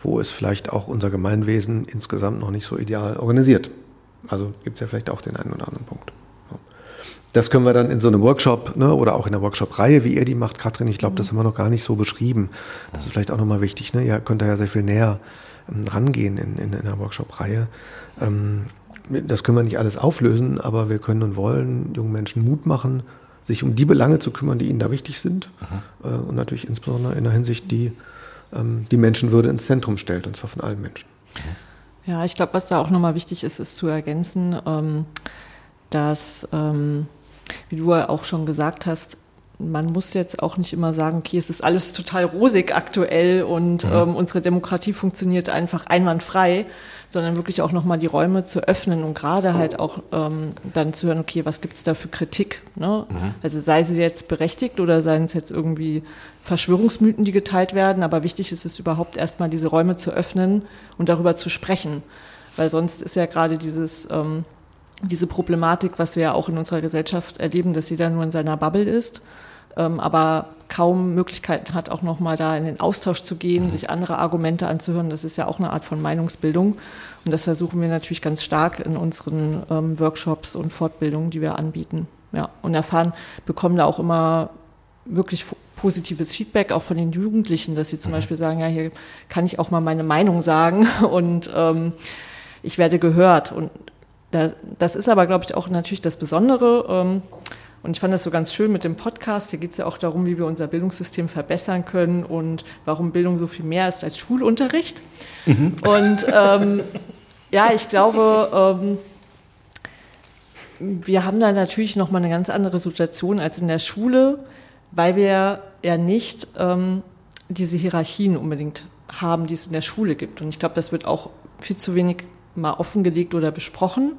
Wo ist vielleicht auch unser Gemeinwesen insgesamt noch nicht so ideal organisiert. Also gibt es ja vielleicht auch den einen oder anderen Punkt. Das können wir dann in so einem Workshop ne, oder auch in der Workshop-Reihe, wie ihr die macht, Katrin, ich glaube, das haben wir noch gar nicht so beschrieben. Das ist vielleicht auch nochmal wichtig. Ne? Ihr könnt da ja sehr viel näher ähm, rangehen in, in, in der Workshop-Reihe. Ähm, das können wir nicht alles auflösen, aber wir können und wollen jungen Menschen Mut machen, sich um die Belange zu kümmern, die ihnen da wichtig sind. Mhm. Äh, und natürlich insbesondere in der Hinsicht, die ähm, die Menschenwürde ins Zentrum stellt, und zwar von allen Menschen. Ja, ich glaube, was da auch nochmal wichtig ist, ist zu ergänzen, ähm, dass, ähm, wie du ja auch schon gesagt hast, man muss jetzt auch nicht immer sagen, okay, es ist alles total rosig aktuell und ja. ähm, unsere Demokratie funktioniert einfach einwandfrei, sondern wirklich auch nochmal die Räume zu öffnen und gerade halt auch ähm, dann zu hören, okay, was gibt es da für Kritik? Ne? Mhm. Also sei sie jetzt berechtigt oder seien es jetzt irgendwie Verschwörungsmythen, die geteilt werden, aber wichtig ist es überhaupt erstmal diese Räume zu öffnen und darüber zu sprechen. Weil sonst ist ja gerade dieses ähm, diese Problematik, was wir ja auch in unserer Gesellschaft erleben, dass jeder nur in seiner Bubble ist, ähm, aber kaum Möglichkeiten hat, auch nochmal da in den Austausch zu gehen, mhm. sich andere Argumente anzuhören. Das ist ja auch eine Art von Meinungsbildung. Und das versuchen wir natürlich ganz stark in unseren ähm, Workshops und Fortbildungen, die wir anbieten. Ja, und erfahren, bekommen da auch immer wirklich positives Feedback auch von den Jugendlichen, dass sie zum mhm. Beispiel sagen, ja, hier kann ich auch mal meine Meinung sagen und ähm, ich werde gehört. Und da, das ist aber, glaube ich, auch natürlich das Besondere. Ähm, und ich fand das so ganz schön mit dem Podcast. Hier geht es ja auch darum, wie wir unser Bildungssystem verbessern können und warum Bildung so viel mehr ist als Schulunterricht. Mhm. Und ähm, ja, ich glaube, ähm, wir haben da natürlich nochmal eine ganz andere Situation als in der Schule, weil wir ja nicht ähm, diese Hierarchien unbedingt haben, die es in der Schule gibt. Und ich glaube, das wird auch viel zu wenig mal offengelegt oder besprochen,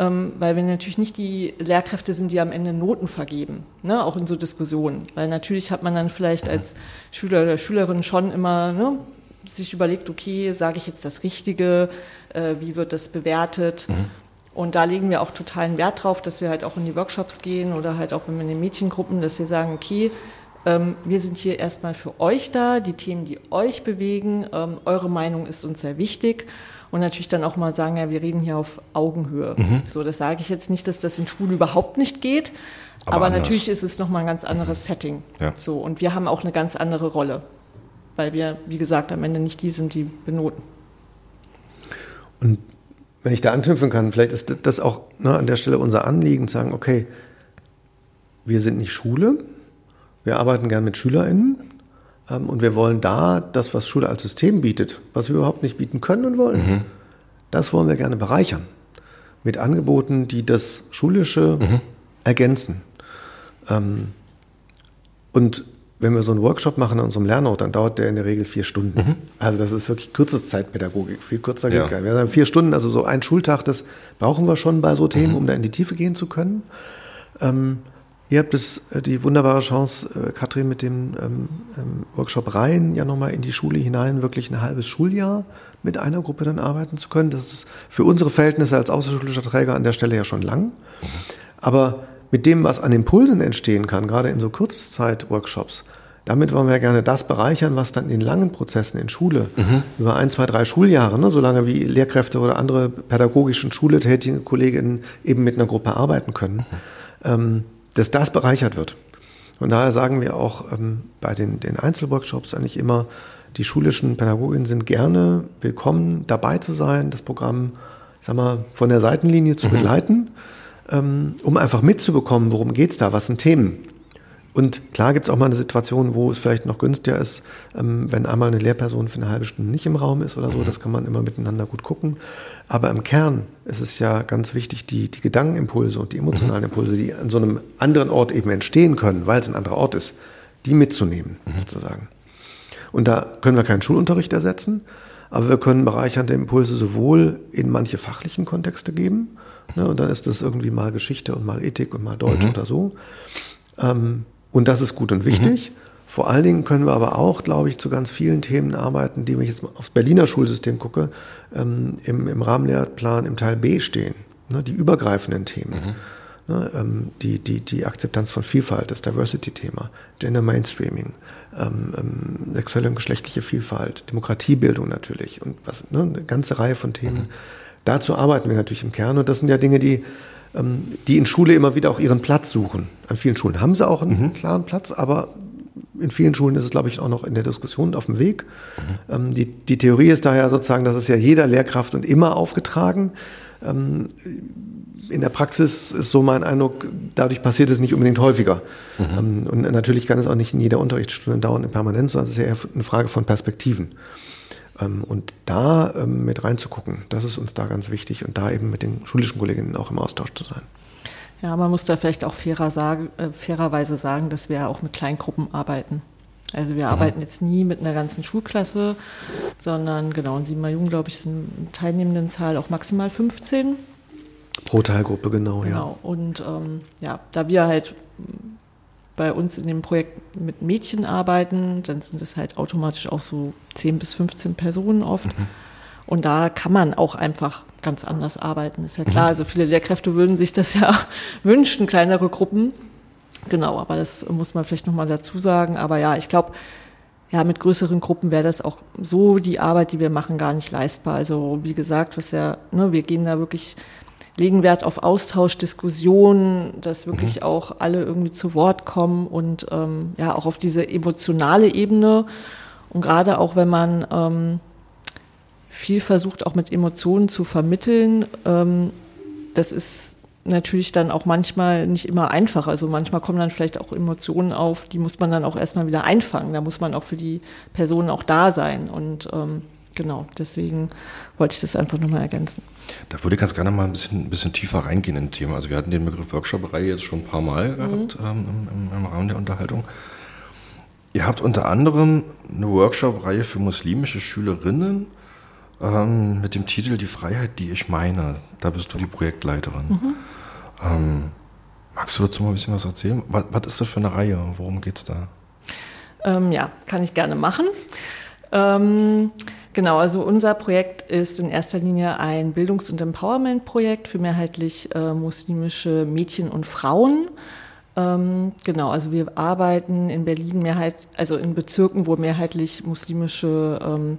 ähm, weil wir natürlich nicht die Lehrkräfte sind, die am Ende Noten vergeben, ne? auch in so Diskussionen. Weil natürlich hat man dann vielleicht als Schüler oder Schülerin schon immer ne, sich überlegt, okay, sage ich jetzt das Richtige, äh, wie wird das bewertet? Mhm. Und da legen wir auch totalen Wert drauf, dass wir halt auch in die Workshops gehen oder halt auch wenn wir in den Mädchengruppen, dass wir sagen, okay, ähm, wir sind hier erstmal für euch da, die Themen, die euch bewegen, ähm, eure Meinung ist uns sehr wichtig und natürlich dann auch mal sagen, ja, wir reden hier auf Augenhöhe. Mhm. So, das sage ich jetzt nicht, dass das in Schule überhaupt nicht geht, aber, aber natürlich ist es nochmal ein ganz anderes mhm. Setting. Ja. So, und wir haben auch eine ganz andere Rolle, weil wir, wie gesagt, am Ende nicht die sind, die benoten. Und wenn ich da anknüpfen kann, vielleicht ist das auch ne, an der Stelle unser Anliegen, zu sagen, okay, wir sind nicht Schule, wir arbeiten gern mit SchülerInnen, und wir wollen da das, was Schule als System bietet, was wir überhaupt nicht bieten können und wollen, mhm. das wollen wir gerne bereichern. Mit Angeboten, die das Schulische mhm. ergänzen. Ähm, und wenn wir so einen Workshop machen an unserem Lernort, dann dauert der in der Regel vier Stunden. Mhm. Also das ist wirklich Kürzeszeitpädagogik. Viel kürzer geht ja. gar nicht. Wir sagen vier Stunden, also so ein Schultag, das brauchen wir schon bei so Themen, mhm. um da in die Tiefe gehen zu können. Ähm, Ihr habt es äh, die wunderbare Chance, äh, Katrin, mit dem ähm, ähm, Workshop rein ja nochmal in die Schule hinein wirklich ein halbes Schuljahr mit einer Gruppe dann arbeiten zu können. Das ist für unsere Verhältnisse als außerschulischer Träger an der Stelle ja schon lang. Aber mit dem, was an Impulsen entstehen kann, gerade in so Kurzzeit-Workshops, damit wollen wir ja gerne das bereichern, was dann in langen Prozessen in Schule mhm. über ein, zwei, drei Schuljahre, ne, solange wie Lehrkräfte oder andere pädagogischen Schule tätige Kolleginnen eben mit einer Gruppe arbeiten können. Mhm. Ähm, dass das bereichert wird. Und daher sagen wir auch ähm, bei den, den Einzelworkshops eigentlich immer, die schulischen Pädagoginnen sind gerne willkommen, dabei zu sein, das Programm, ich sag mal, von der Seitenlinie zu mhm. begleiten, ähm, um einfach mitzubekommen, worum geht es da, was sind Themen. Und klar gibt es auch mal eine Situation, wo es vielleicht noch günstiger ist, ähm, wenn einmal eine Lehrperson für eine halbe Stunde nicht im Raum ist oder so. Mhm. Das kann man immer miteinander gut gucken. Aber im Kern ist es ja ganz wichtig, die, die Gedankenimpulse und die emotionalen mhm. Impulse, die an so einem anderen Ort eben entstehen können, weil es ein anderer Ort ist, die mitzunehmen, mhm. sozusagen. Und da können wir keinen Schulunterricht ersetzen, aber wir können bereichernde Impulse sowohl in manche fachlichen Kontexte geben, ne, und dann ist das irgendwie mal Geschichte und mal Ethik und mal Deutsch mhm. oder so. Ähm, und das ist gut und wichtig. Mhm. Vor allen Dingen können wir aber auch, glaube ich, zu ganz vielen Themen arbeiten, die, wenn ich jetzt mal aufs Berliner Schulsystem gucke, ähm, im, im Rahmenlehrplan im Teil B stehen. Ne, die übergreifenden Themen. Mhm. Ne, ähm, die, die, die Akzeptanz von Vielfalt, das Diversity-Thema, Gender Mainstreaming, ähm, ähm, sexuelle und geschlechtliche Vielfalt, Demokratiebildung natürlich und was, ne, eine ganze Reihe von Themen. Mhm. Dazu arbeiten wir natürlich im Kern und das sind ja Dinge, die die in Schule immer wieder auch ihren Platz suchen. An vielen Schulen haben sie auch einen mhm. klaren Platz, aber in vielen Schulen ist es, glaube ich, auch noch in der Diskussion auf dem Weg. Mhm. Ähm, die, die Theorie ist daher sozusagen, das ist ja jeder Lehrkraft und immer aufgetragen. Ähm, in der Praxis ist so mein Eindruck, dadurch passiert es nicht unbedingt häufiger. Mhm. Ähm, und natürlich kann es auch nicht in jeder Unterrichtsstunde dauern in Permanenz, sondern es ist ja eher eine Frage von Perspektiven. Ähm, und da ähm, mit reinzugucken, das ist uns da ganz wichtig und da eben mit den schulischen Kolleginnen auch im Austausch zu sein. Ja, man muss da vielleicht auch fairer sagen, äh, fairerweise sagen, dass wir auch mit Kleingruppen arbeiten. Also wir mhm. arbeiten jetzt nie mit einer ganzen Schulklasse, sondern genau, in Siebenmal Jugend, glaube ich, sind teilnehmenden Zahl auch maximal 15. Pro Teilgruppe, genau, genau. ja. Genau, und ähm, ja, da wir halt bei uns in dem Projekt mit Mädchen arbeiten, dann sind es halt automatisch auch so 10 bis 15 Personen oft. Mhm. Und da kann man auch einfach ganz anders arbeiten, ist ja klar. Mhm. Also viele Lehrkräfte würden sich das ja wünschen, kleinere Gruppen. Genau, aber das muss man vielleicht nochmal dazu sagen. Aber ja, ich glaube, ja, mit größeren Gruppen wäre das auch so die Arbeit, die wir machen, gar nicht leistbar. Also wie gesagt, was ja, ne, wir gehen da wirklich, legen Wert auf Austausch, Diskussion, dass wirklich mhm. auch alle irgendwie zu Wort kommen und ähm, ja, auch auf diese emotionale Ebene. Und gerade auch wenn man ähm, viel versucht, auch mit Emotionen zu vermitteln, ähm, das ist natürlich dann auch manchmal nicht immer einfach. Also manchmal kommen dann vielleicht auch Emotionen auf, die muss man dann auch erstmal wieder einfangen. Da muss man auch für die Personen auch da sein. Und ähm, genau, deswegen wollte ich das einfach nochmal ergänzen. Da würde ich ganz gerne mal ein bisschen, ein bisschen tiefer reingehen in das Thema. Also wir hatten den Begriff Workshop-Reihe jetzt schon ein paar Mal mhm. gehabt ähm, im, im Rahmen der Unterhaltung. Ihr habt unter anderem eine Workshop-Reihe für muslimische Schülerinnen ähm, mit dem Titel Die Freiheit, die ich meine. Da bist du die Projektleiterin. Mhm. Ähm, magst du dazu mal ein bisschen was erzählen? Was, was ist das für eine Reihe? Worum geht es da? Ähm, ja, kann ich gerne machen. Ähm, genau, also unser Projekt ist in erster Linie ein Bildungs- und Empowerment-Projekt für mehrheitlich äh, muslimische Mädchen und Frauen. Ähm, genau, also wir arbeiten in Berlin mehrheit, also in Bezirken, wo mehrheitlich muslimische ähm,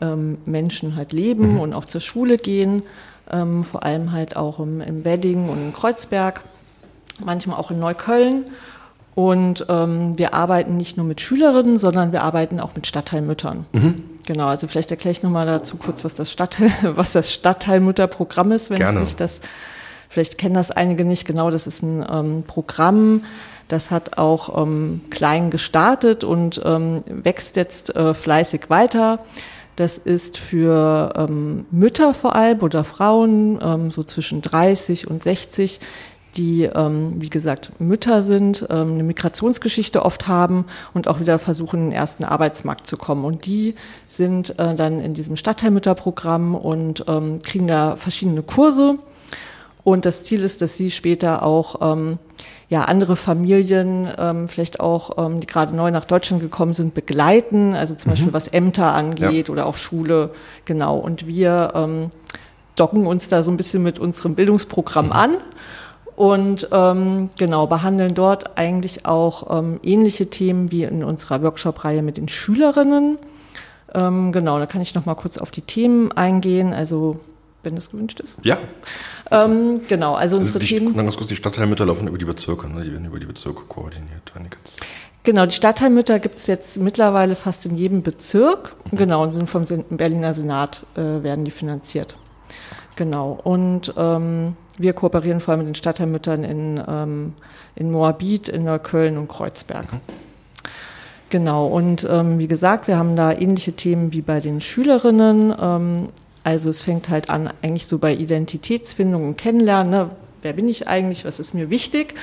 ähm, Menschen halt leben mhm. und auch zur Schule gehen, ähm, vor allem halt auch im, im Wedding und in Kreuzberg, manchmal auch in Neukölln. Und ähm, wir arbeiten nicht nur mit Schülerinnen, sondern wir arbeiten auch mit Stadtteilmüttern. Mhm. Genau, also vielleicht erkläre ich nochmal dazu kurz, was das, Stadtteil, was das Stadtteilmütterprogramm ist, wenn Gerne. es nicht das, vielleicht kennen das einige nicht genau, das ist ein ähm, Programm, das hat auch ähm, klein gestartet und ähm, wächst jetzt äh, fleißig weiter. Das ist für ähm, Mütter vor allem oder Frauen ähm, so zwischen 30 und 60, die, ähm, wie gesagt, Mütter sind, ähm, eine Migrationsgeschichte oft haben und auch wieder versuchen, in den ersten Arbeitsmarkt zu kommen. Und die sind äh, dann in diesem Stadtteilmütterprogramm und ähm, kriegen da verschiedene Kurse. Und das Ziel ist, dass sie später auch ähm, ja, andere Familien, ähm, vielleicht auch, ähm, die gerade neu nach Deutschland gekommen sind, begleiten, also zum mhm. Beispiel was Ämter angeht ja. oder auch Schule, genau. Und wir ähm, docken uns da so ein bisschen mit unserem Bildungsprogramm mhm. an und ähm, genau behandeln dort eigentlich auch ähm, ähnliche Themen wie in unserer Workshop-Reihe mit den Schülerinnen. Ähm, genau, da kann ich noch mal kurz auf die Themen eingehen. Also wenn das gewünscht ist. Ja. Ähm, genau, also, also unsere die, Themen. Ganz kurz, die Stadtteilmütter laufen über die Bezirke, ne? die werden über die Bezirke koordiniert. Genau, die Stadtteilmütter gibt es jetzt mittlerweile fast in jedem Bezirk. Mhm. Genau, und sind vom Berliner Senat äh, werden die finanziert. Genau, und ähm, wir kooperieren vor allem mit den Stadtteilmüttern in, ähm, in Moabit, in Neukölln und Kreuzberg. Mhm. Genau, und ähm, wie gesagt, wir haben da ähnliche Themen wie bei den Schülerinnen. Ähm, also es fängt halt an, eigentlich so bei Identitätsfindung und Kennenlernen. Ne? Wer bin ich eigentlich? Was ist mir wichtig?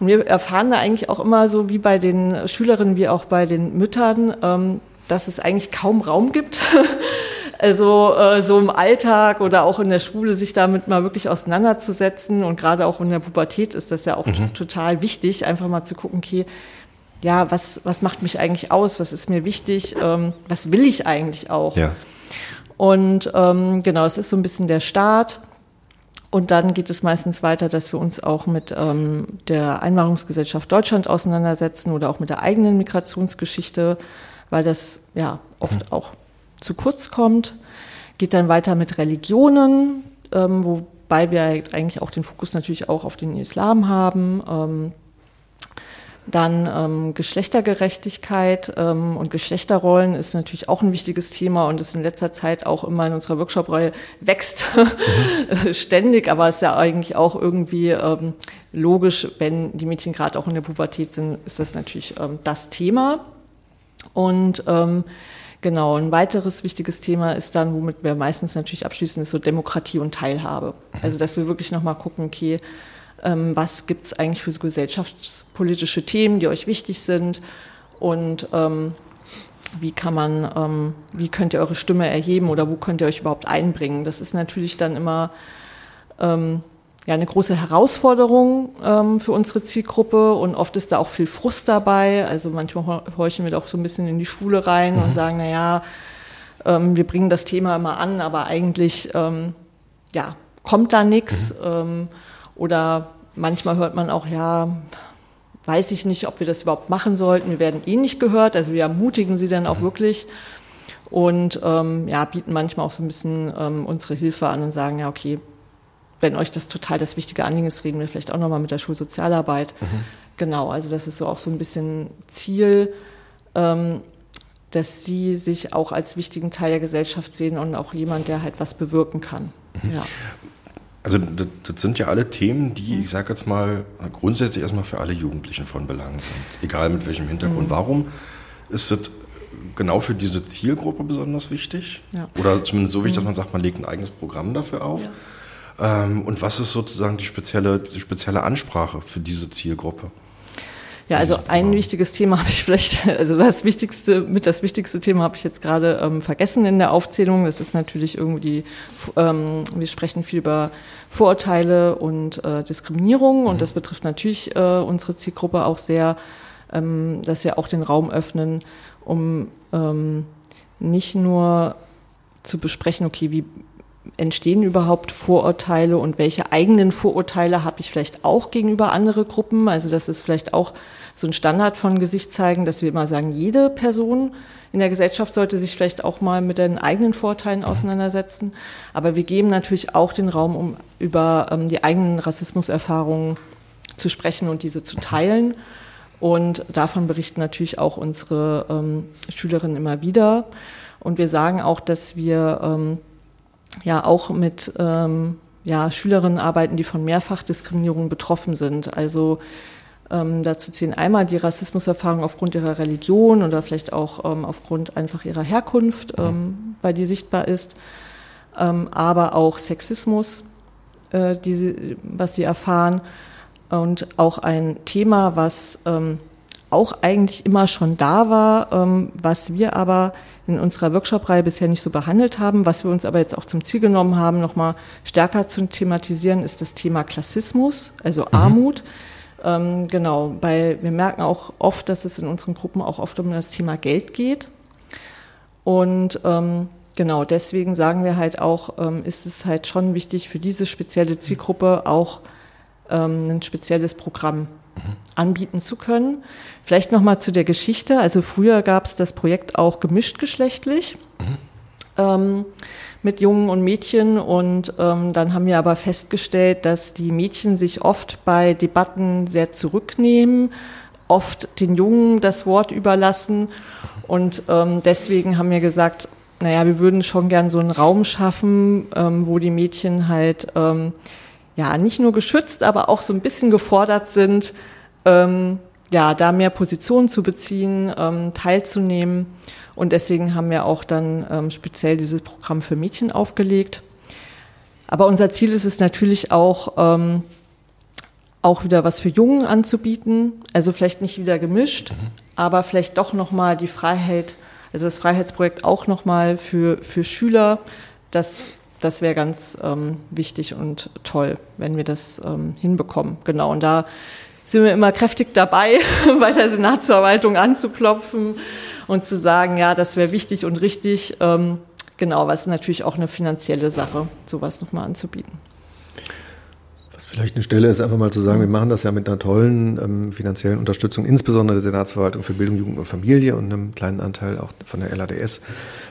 Und wir erfahren da eigentlich auch immer so wie bei den Schülerinnen wie auch bei den Müttern, ähm, dass es eigentlich kaum Raum gibt. also äh, so im Alltag oder auch in der Schule sich damit mal wirklich auseinanderzusetzen. Und gerade auch in der Pubertät ist das ja auch mhm. total wichtig, einfach mal zu gucken, okay, ja, was, was macht mich eigentlich aus? Was ist mir wichtig? Ähm, was will ich eigentlich auch? Ja. Und ähm, genau, es ist so ein bisschen der Start. Und dann geht es meistens weiter, dass wir uns auch mit ähm, der Einwanderungsgesellschaft Deutschland auseinandersetzen oder auch mit der eigenen Migrationsgeschichte, weil das ja oft mhm. auch zu kurz kommt. Geht dann weiter mit Religionen, ähm, wobei wir eigentlich auch den Fokus natürlich auch auf den Islam haben. Ähm, Dann ähm, Geschlechtergerechtigkeit ähm, und Geschlechterrollen ist natürlich auch ein wichtiges Thema und ist in letzter Zeit auch immer in unserer Workshop-Reihe wächst ständig, aber ist ja eigentlich auch irgendwie ähm, logisch, wenn die Mädchen gerade auch in der Pubertät sind, ist das natürlich ähm, das Thema. Und ähm, Genau, ein weiteres wichtiges Thema ist dann, womit wir meistens natürlich abschließen, ist so Demokratie und Teilhabe. Mhm. Also, dass wir wirklich nochmal gucken, okay, ähm, was gibt es eigentlich für gesellschaftspolitische Themen, die euch wichtig sind und ähm, wie kann man, ähm, wie könnt ihr eure Stimme erheben oder wo könnt ihr euch überhaupt einbringen? Das ist natürlich dann immer ähm, ja, eine große Herausforderung ähm, für unsere Zielgruppe und oft ist da auch viel Frust dabei. Also manchmal horchen wir doch so ein bisschen in die Schule rein mhm. und sagen, na ja, ähm, wir bringen das Thema immer an, aber eigentlich ähm, ja, kommt da nichts. Mhm. Ähm, oder manchmal hört man auch, ja, weiß ich nicht, ob wir das überhaupt machen sollten. Wir werden eh nicht gehört. Also wir ermutigen sie dann auch mhm. wirklich und ähm, ja, bieten manchmal auch so ein bisschen ähm, unsere Hilfe an und sagen, ja, okay, wenn euch das total das wichtige Anliegen ist, reden wir vielleicht auch nochmal mit der Schulsozialarbeit. Mhm. Genau, also das ist so auch so ein bisschen Ziel, ähm, dass sie sich auch als wichtigen Teil der Gesellschaft sehen und auch jemand, der halt was bewirken kann. Mhm. Ja. Also das, das, sind ja alle Themen, die, ich sage jetzt mal, grundsätzlich erstmal für alle Jugendlichen von Belang sind, egal mit welchem Hintergrund. Mhm. Warum ist das genau für diese Zielgruppe besonders wichtig? Ja. Oder zumindest so wichtig, dass mhm. man sagt, man legt ein eigenes Programm dafür auf? Ja. Ähm, und was ist sozusagen die spezielle, die spezielle Ansprache für diese Zielgruppe? Ja, also ein wichtiges Thema habe ich vielleicht, also das wichtigste, mit das wichtigste Thema habe ich jetzt gerade ähm, vergessen in der Aufzählung. Das ist natürlich irgendwie, ähm, wir sprechen viel über Vorurteile und äh, Diskriminierung mhm. und das betrifft natürlich äh, unsere Zielgruppe auch sehr, ähm, dass wir auch den Raum öffnen, um ähm, nicht nur zu besprechen, okay, wie entstehen überhaupt Vorurteile und welche eigenen Vorurteile habe ich vielleicht auch gegenüber andere Gruppen? Also das ist vielleicht auch so ein Standard von Gesicht zeigen, dass wir immer sagen, jede Person in der Gesellschaft sollte sich vielleicht auch mal mit den eigenen Vorteilen auseinandersetzen. Aber wir geben natürlich auch den Raum, um über ähm, die eigenen Rassismuserfahrungen zu sprechen und diese zu teilen. Und davon berichten natürlich auch unsere ähm, Schülerinnen immer wieder. Und wir sagen auch, dass wir ähm, ja auch mit ähm, ja, Schülerinnen arbeiten, die von Mehrfachdiskriminierung betroffen sind. Also ähm, dazu zählen einmal die Rassismuserfahrung aufgrund ihrer Religion oder vielleicht auch ähm, aufgrund einfach ihrer Herkunft, ähm, weil die sichtbar ist, ähm, aber auch Sexismus, äh, die sie, was sie erfahren. Und auch ein Thema, was ähm, auch eigentlich immer schon da war, ähm, was wir aber in unserer Workshop-Reihe bisher nicht so behandelt haben. Was wir uns aber jetzt auch zum Ziel genommen haben, nochmal stärker zu thematisieren, ist das Thema Klassismus, also mhm. Armut. Ähm, genau, weil wir merken auch oft, dass es in unseren Gruppen auch oft um das Thema Geld geht. Und ähm, genau, deswegen sagen wir halt auch, ähm, ist es halt schon wichtig für diese spezielle Zielgruppe auch ähm, ein spezielles Programm anbieten zu können. Vielleicht noch mal zu der Geschichte. Also früher gab es das Projekt auch gemischt geschlechtlich mhm. ähm, mit Jungen und Mädchen und ähm, dann haben wir aber festgestellt, dass die Mädchen sich oft bei Debatten sehr zurücknehmen, oft den Jungen das Wort überlassen und ähm, deswegen haben wir gesagt, naja, wir würden schon gern so einen Raum schaffen, ähm, wo die Mädchen halt ähm, ja nicht nur geschützt, aber auch so ein bisschen gefordert sind, ähm, ja, da mehr Positionen zu beziehen, ähm, teilzunehmen. Und deswegen haben wir auch dann ähm, speziell dieses Programm für Mädchen aufgelegt. Aber unser Ziel ist es natürlich auch, ähm, auch wieder was für Jungen anzubieten. Also vielleicht nicht wieder gemischt, mhm. aber vielleicht doch nochmal die Freiheit, also das Freiheitsprojekt auch nochmal für, für Schüler. Das, das wäre ganz ähm, wichtig und toll, wenn wir das ähm, hinbekommen. Genau. Und da sind wir immer kräftig dabei, bei der Senatsverwaltung anzuklopfen und zu sagen, ja, das wäre wichtig und richtig. Ähm, genau, was natürlich auch eine finanzielle Sache, sowas nochmal anzubieten. Was vielleicht eine Stelle ist, einfach mal zu sagen, wir machen das ja mit einer tollen ähm, finanziellen Unterstützung, insbesondere der Senatsverwaltung für Bildung, Jugend und Familie und einem kleinen Anteil auch von der LADS.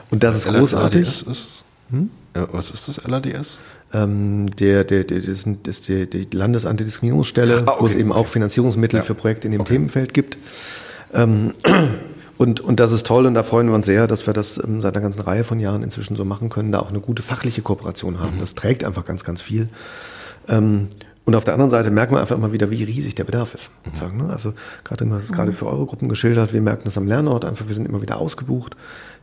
Und das ist LADS großartig. ist Hm? Was ist das LADS? Ähm, der, der, der, das ist die, die Landesantidiskriminierungsstelle, ah, okay, wo es eben okay. auch Finanzierungsmittel ja. für Projekte in dem okay. Themenfeld gibt. Ähm, und, und das ist toll und da freuen wir uns sehr, dass wir das ähm, seit einer ganzen Reihe von Jahren inzwischen so machen können, da auch eine gute fachliche Kooperation haben. Mhm. Das trägt einfach ganz, ganz viel. Ähm, und auf der anderen Seite merken wir einfach immer wieder, wie riesig der Bedarf ist. Mhm. Ne? Also gerade, du hast es gerade mhm. für eure Gruppen geschildert, wir merken das am Lernort einfach, wir sind immer wieder ausgebucht.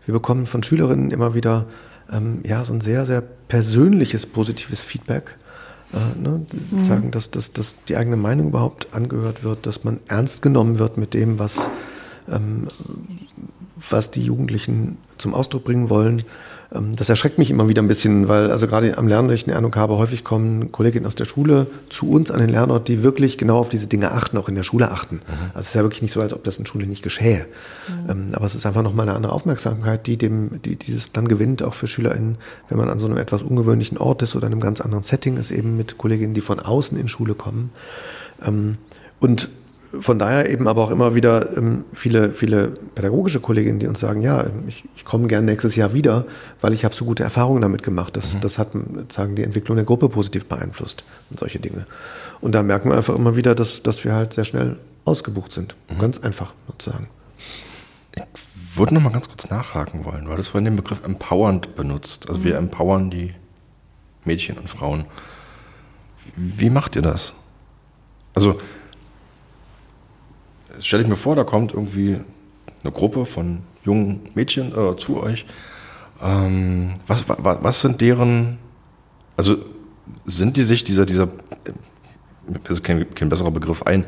Wir bekommen von Schülerinnen immer wieder ähm, ja, so ein sehr, sehr persönliches, positives Feedback. Äh, ne? mhm. Sagen, dass, dass, dass die eigene Meinung überhaupt angehört wird, dass man ernst genommen wird mit dem, was, ähm, was die Jugendlichen zum Ausdruck bringen wollen. Ähm, das erschreckt mich immer wieder ein bisschen, weil also gerade am Lernen, ich den Eindruck habe, häufig kommen Kolleginnen aus der Schule zu uns an den Lernort, die wirklich genau auf diese Dinge achten, auch in der Schule achten. Mhm. Also es ist ja wirklich nicht so, als ob das in Schule nicht geschähe. Mhm. Aber es ist einfach nochmal eine andere Aufmerksamkeit, die dem, die dieses dann gewinnt, auch für SchülerInnen, wenn man an so einem etwas ungewöhnlichen Ort ist oder einem ganz anderen Setting ist, eben mit Kolleginnen, die von außen in Schule kommen. Ähm, und von daher eben aber auch immer wieder ähm, viele, viele pädagogische Kolleginnen, die uns sagen, ja, ich, ich komme gern nächstes Jahr wieder, weil ich habe so gute Erfahrungen damit gemacht. Das, mhm. das hat sagen, die Entwicklung der Gruppe positiv beeinflusst und solche Dinge. Und da merken wir einfach immer wieder, dass, dass wir halt sehr schnell ausgebucht sind. Mhm. Ganz einfach sozusagen. Ich würde noch mal ganz kurz nachhaken wollen, weil das vorhin den Begriff empowernd benutzt. Also mhm. wir empowern die Mädchen und Frauen. Wie macht ihr das? Also stelle ich mir vor, da kommt irgendwie eine Gruppe von jungen Mädchen äh, zu euch. Ähm, was, was, was sind deren, also sind die sich dieser, dieser, das ist kein, kein besserer Begriff ein,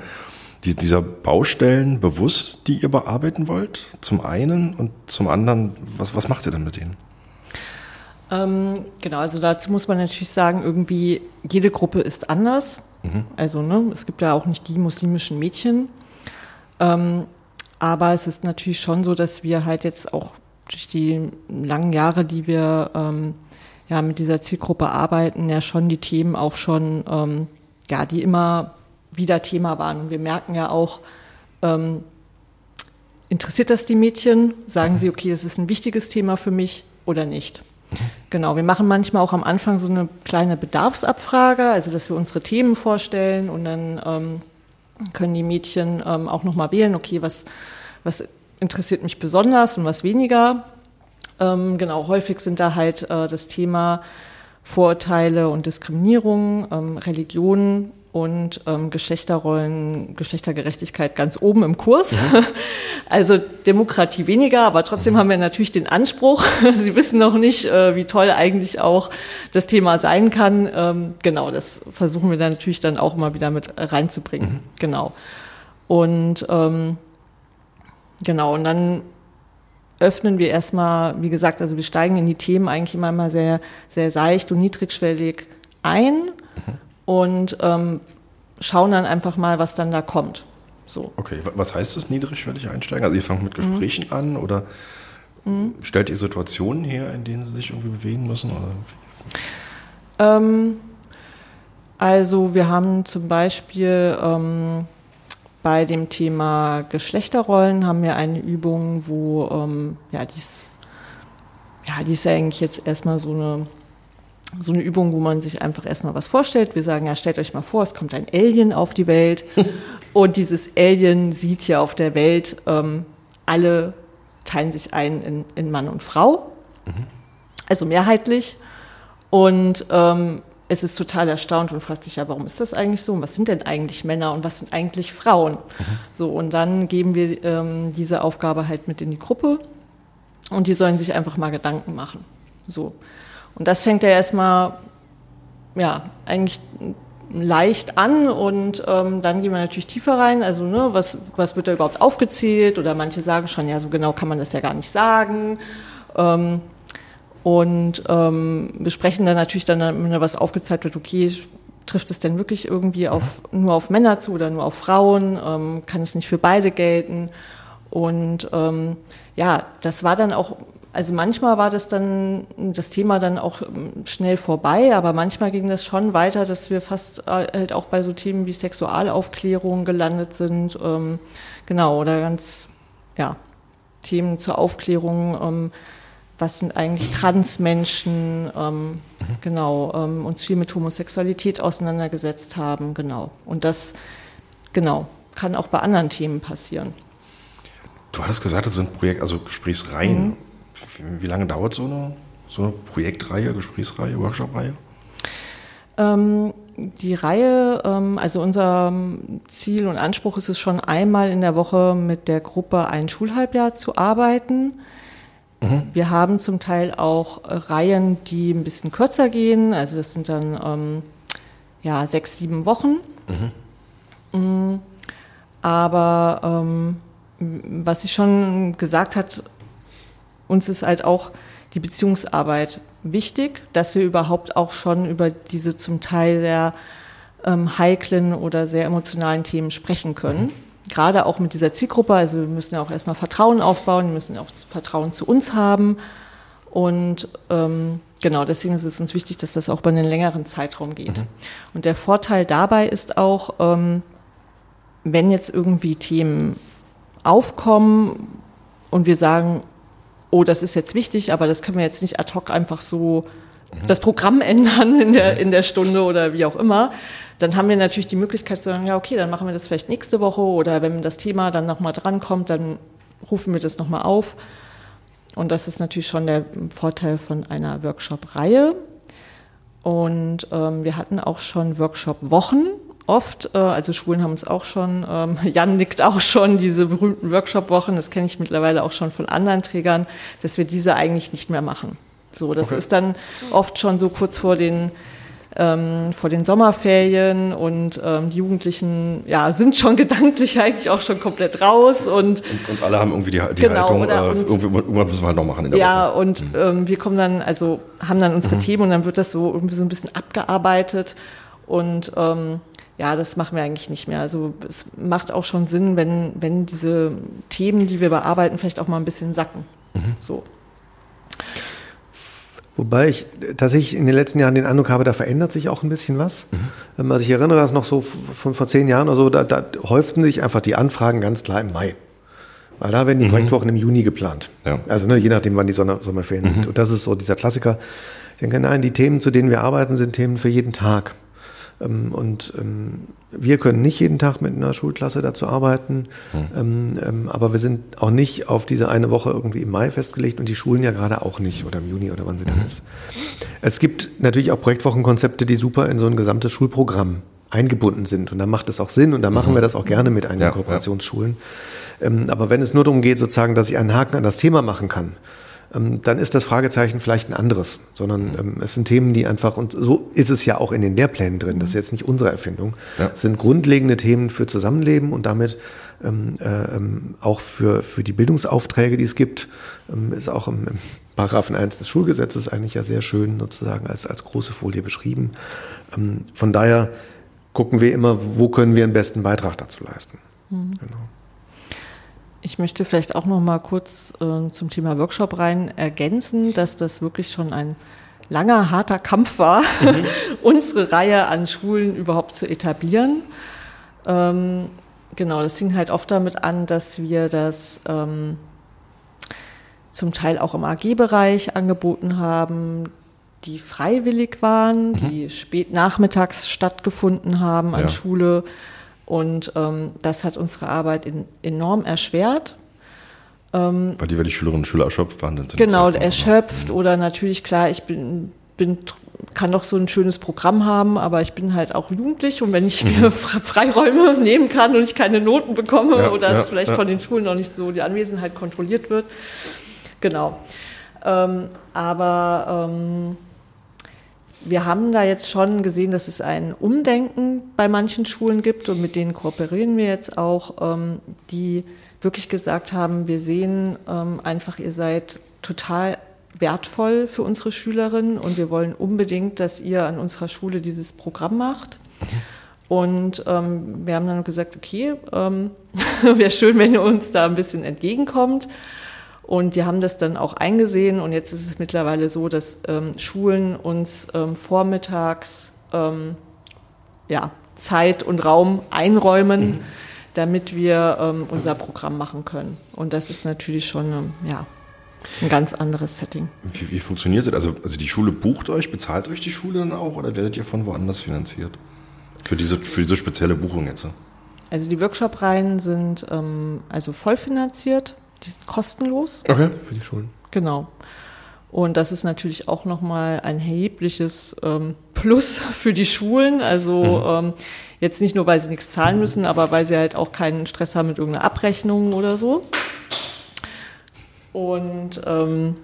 die, dieser Baustellen bewusst, die ihr bearbeiten wollt? Zum einen und zum anderen, was, was macht ihr dann mit denen? Ähm, genau, also dazu muss man natürlich sagen, irgendwie jede Gruppe ist anders. Mhm. Also ne, es gibt ja auch nicht die muslimischen Mädchen. Ähm, aber es ist natürlich schon so, dass wir halt jetzt auch durch die langen Jahre, die wir ähm, ja mit dieser Zielgruppe arbeiten, ja schon die Themen auch schon, ähm, ja, die immer wieder Thema waren. Und wir merken ja auch, ähm, interessiert das die Mädchen? Sagen sie, okay, das ist ein wichtiges Thema für mich oder nicht? Genau, wir machen manchmal auch am Anfang so eine kleine Bedarfsabfrage, also dass wir unsere Themen vorstellen und dann ähm, können die Mädchen ähm, auch nochmal wählen, okay, was, was interessiert mich besonders und was weniger. Ähm, genau, häufig sind da halt äh, das Thema Vorurteile und Diskriminierung, ähm, Religionen und ähm, Geschlechterrollen, Geschlechtergerechtigkeit ganz oben im Kurs. Mhm. Also Demokratie weniger, aber trotzdem haben wir natürlich den Anspruch. Sie wissen noch nicht, äh, wie toll eigentlich auch das Thema sein kann. Ähm, genau, das versuchen wir dann natürlich dann auch mal wieder mit reinzubringen. Mhm. Genau. Und ähm, genau, und dann öffnen wir erstmal, wie gesagt, also wir steigen in die Themen eigentlich immer mal sehr, sehr seicht und niedrigschwellig ein. Mhm und ähm, schauen dann einfach mal, was dann da kommt. So. Okay, was heißt das niedrigschwellig einsteigen? Also ihr fangt mit Gesprächen mhm. an oder mhm. stellt ihr Situationen her, in denen sie sich irgendwie bewegen müssen? Ähm, also wir haben zum Beispiel ähm, bei dem Thema Geschlechterrollen haben wir eine Übung, wo ähm, ja, die ist, ja, die ist ja eigentlich jetzt erstmal so eine so eine Übung, wo man sich einfach erstmal was vorstellt. Wir sagen, ja, stellt euch mal vor, es kommt ein Alien auf die Welt und dieses Alien sieht ja auf der Welt, ähm, alle teilen sich ein in, in Mann und Frau, mhm. also mehrheitlich. Und ähm, es ist total erstaunt und fragt sich ja, warum ist das eigentlich so? Und was sind denn eigentlich Männer und was sind eigentlich Frauen? Mhm. So, und dann geben wir ähm, diese Aufgabe halt mit in die Gruppe und die sollen sich einfach mal Gedanken machen. So. Und das fängt ja erstmal, ja, eigentlich leicht an und ähm, dann gehen wir natürlich tiefer rein. Also, ne, was, was wird da überhaupt aufgezählt? Oder manche sagen schon, ja, so genau kann man das ja gar nicht sagen. Ähm, und ähm, besprechen dann natürlich dann, wenn da was aufgezeigt wird, okay, trifft es denn wirklich irgendwie auf, nur auf Männer zu oder nur auf Frauen? Ähm, kann es nicht für beide gelten? Und ähm, ja, das war dann auch also manchmal war das dann das Thema dann auch ähm, schnell vorbei, aber manchmal ging das schon weiter, dass wir fast äh, halt auch bei so Themen wie Sexualaufklärung gelandet sind, ähm, genau oder ganz ja Themen zur Aufklärung, ähm, was sind eigentlich Transmenschen, ähm, mhm. genau, ähm, uns viel mit Homosexualität auseinandergesetzt haben, genau. Und das, genau, kann auch bei anderen Themen passieren. Du hattest gesagt, das sind Projekt, also Gesprächsreihen. Mhm. Wie, lange dauert so eine, so eine Projektreihe, Gesprächsreihe, Workshopreihe? Ähm, die Reihe, ähm, also unser Ziel und Anspruch ist es schon einmal in der Woche mit der Gruppe ein Schulhalbjahr zu arbeiten. Mhm. Wir haben zum Teil auch Reihen, die ein bisschen kürzer gehen. Also das sind dann ähm, ja sechs, sieben Wochen. Mhm. Mm, aber ähm, was ich schon gesagt hat, uns ist halt auch die Beziehungsarbeit wichtig, dass wir überhaupt auch schon über diese zum Teil sehr ähm, heiklen oder sehr emotionalen Themen sprechen können. Mhm. Gerade auch mit dieser Zielgruppe, also wir müssen ja auch erstmal Vertrauen aufbauen, wir müssen auch Vertrauen zu uns haben. Und ähm, genau, deswegen ist es uns wichtig, dass das auch über einen längeren Zeitraum geht. Mhm. Und der Vorteil dabei ist auch, ähm, wenn jetzt irgendwie Themen aufkommen und wir sagen, oh, das ist jetzt wichtig, aber das können wir jetzt nicht ad hoc einfach so mhm. das Programm ändern in der, in der Stunde oder wie auch immer, dann haben wir natürlich die Möglichkeit zu sagen, ja, okay, dann machen wir das vielleicht nächste Woche oder wenn das Thema dann nochmal drankommt, dann rufen wir das nochmal auf. Und das ist natürlich schon der Vorteil von einer Workshop-Reihe. Und ähm, wir hatten auch schon Workshop-Wochen oft, äh, also Schulen haben uns auch schon, ähm, Jan nickt auch schon, diese berühmten Workshop-Wochen, das kenne ich mittlerweile auch schon von anderen Trägern, dass wir diese eigentlich nicht mehr machen. So, das okay. ist dann oft schon so kurz vor den ähm, vor den Sommerferien und ähm, die Jugendlichen ja, sind schon gedanklich eigentlich auch schon komplett raus. Und, und, und alle haben irgendwie die, die genau, Haltung, oder, äh, irgendwie, irgendwann müssen wir halt noch machen in der Ja, Woche. und mhm. ähm, wir kommen dann, also haben dann unsere mhm. Themen und dann wird das so irgendwie so ein bisschen abgearbeitet. Und ähm, ja, das machen wir eigentlich nicht mehr. Also es macht auch schon Sinn, wenn, wenn diese Themen, die wir bearbeiten, vielleicht auch mal ein bisschen sacken. Mhm. So. Wobei ich tatsächlich in den letzten Jahren den Eindruck habe, da verändert sich auch ein bisschen was. Mhm. Also ich erinnere das noch so von vor zehn Jahren oder so, da, da häuften sich einfach die Anfragen ganz klar im Mai. Weil da werden die mhm. Projektwochen im Juni geplant. Ja. Also ne, je nachdem, wann die Sommer Sommerferien mhm. sind. Und das ist so dieser Klassiker. Ich denke, nein, die Themen, zu denen wir arbeiten, sind Themen für jeden Tag. Ähm, und ähm, wir können nicht jeden Tag mit einer Schulklasse dazu arbeiten, mhm. aber wir sind auch nicht auf diese eine Woche irgendwie im Mai festgelegt und die Schulen ja gerade auch nicht oder im Juni oder wann sie dann mhm. ist. Es gibt natürlich auch Projektwochenkonzepte, die super in so ein gesamtes Schulprogramm eingebunden sind und da macht es auch Sinn und da machen mhm. wir das auch gerne mit einigen ja, Kooperationsschulen. Ja. aber wenn es nur darum geht, sozusagen, dass ich einen Haken an das Thema machen kann, ähm, dann ist das Fragezeichen vielleicht ein anderes, sondern mhm. ähm, es sind Themen, die einfach, und so ist es ja auch in den Lehrplänen drin, das ist jetzt nicht unsere Erfindung, ja. sind grundlegende Themen für Zusammenleben und damit ähm, äh, ähm, auch für, für die Bildungsaufträge, die es gibt, ähm, ist auch im, im Paragraphen 1 des Schulgesetzes eigentlich ja sehr schön sozusagen als, als große Folie beschrieben. Ähm, von daher gucken wir immer, wo können wir einen besten Beitrag dazu leisten. Mhm. Genau. Ich möchte vielleicht auch noch mal kurz äh, zum Thema Workshop rein ergänzen, dass das wirklich schon ein langer, harter Kampf war, mhm. unsere Reihe an Schulen überhaupt zu etablieren. Ähm, genau, das fing halt oft damit an, dass wir das ähm, zum Teil auch im AG-Bereich angeboten haben, die freiwillig waren, mhm. die spät nachmittags stattgefunden haben an ja. Schule und ähm, das hat unsere Arbeit in, enorm erschwert. Ähm, weil die, weil die Schülerinnen und Schüler erschöpft waren. Dann genau, erschöpft mhm. oder natürlich, klar, ich bin, bin, kann doch so ein schönes Programm haben, aber ich bin halt auch jugendlich und wenn ich mhm. mir Freiräume nehmen kann und ich keine Noten bekomme ja, oder ja, es vielleicht ja. von den Schulen noch nicht so die Anwesenheit kontrolliert wird. Genau. Ähm, aber ähm, wir haben da jetzt schon gesehen, dass es ein Umdenken bei manchen Schulen gibt und mit denen kooperieren wir jetzt auch, ähm, die wirklich gesagt haben, wir sehen ähm, einfach, ihr seid total wertvoll für unsere Schülerinnen und wir wollen unbedingt, dass ihr an unserer Schule dieses Programm macht. Und ähm, wir haben dann gesagt, okay, ähm, wäre schön, wenn ihr uns da ein bisschen entgegenkommt. Und die haben das dann auch eingesehen und jetzt ist es mittlerweile so, dass ähm, Schulen uns ähm, vormittags ähm, ja, Zeit und Raum einräumen, mhm. damit wir ähm, unser Programm machen können. Und das ist natürlich schon, ähm, ja, ein ganz anderes Setting. Wie, wie funktioniert das? Also, also die Schule bucht euch, bezahlt euch die Schule dann auch oder werdet ihr von woanders finanziert? Für diese, für diese spezielle Buchung jetzt? Also die Workshop-Reihen sind ähm, also vollfinanziert, die sind kostenlos. Okay. Für die Schulen. Genau. Und das ist natürlich auch nochmal ein erhebliches ähm, Plus für die Schulen. Also mhm. ähm, jetzt nicht nur, weil sie nichts zahlen müssen, aber weil sie halt auch keinen Stress haben mit irgendeiner Abrechnung oder so. Und ähm,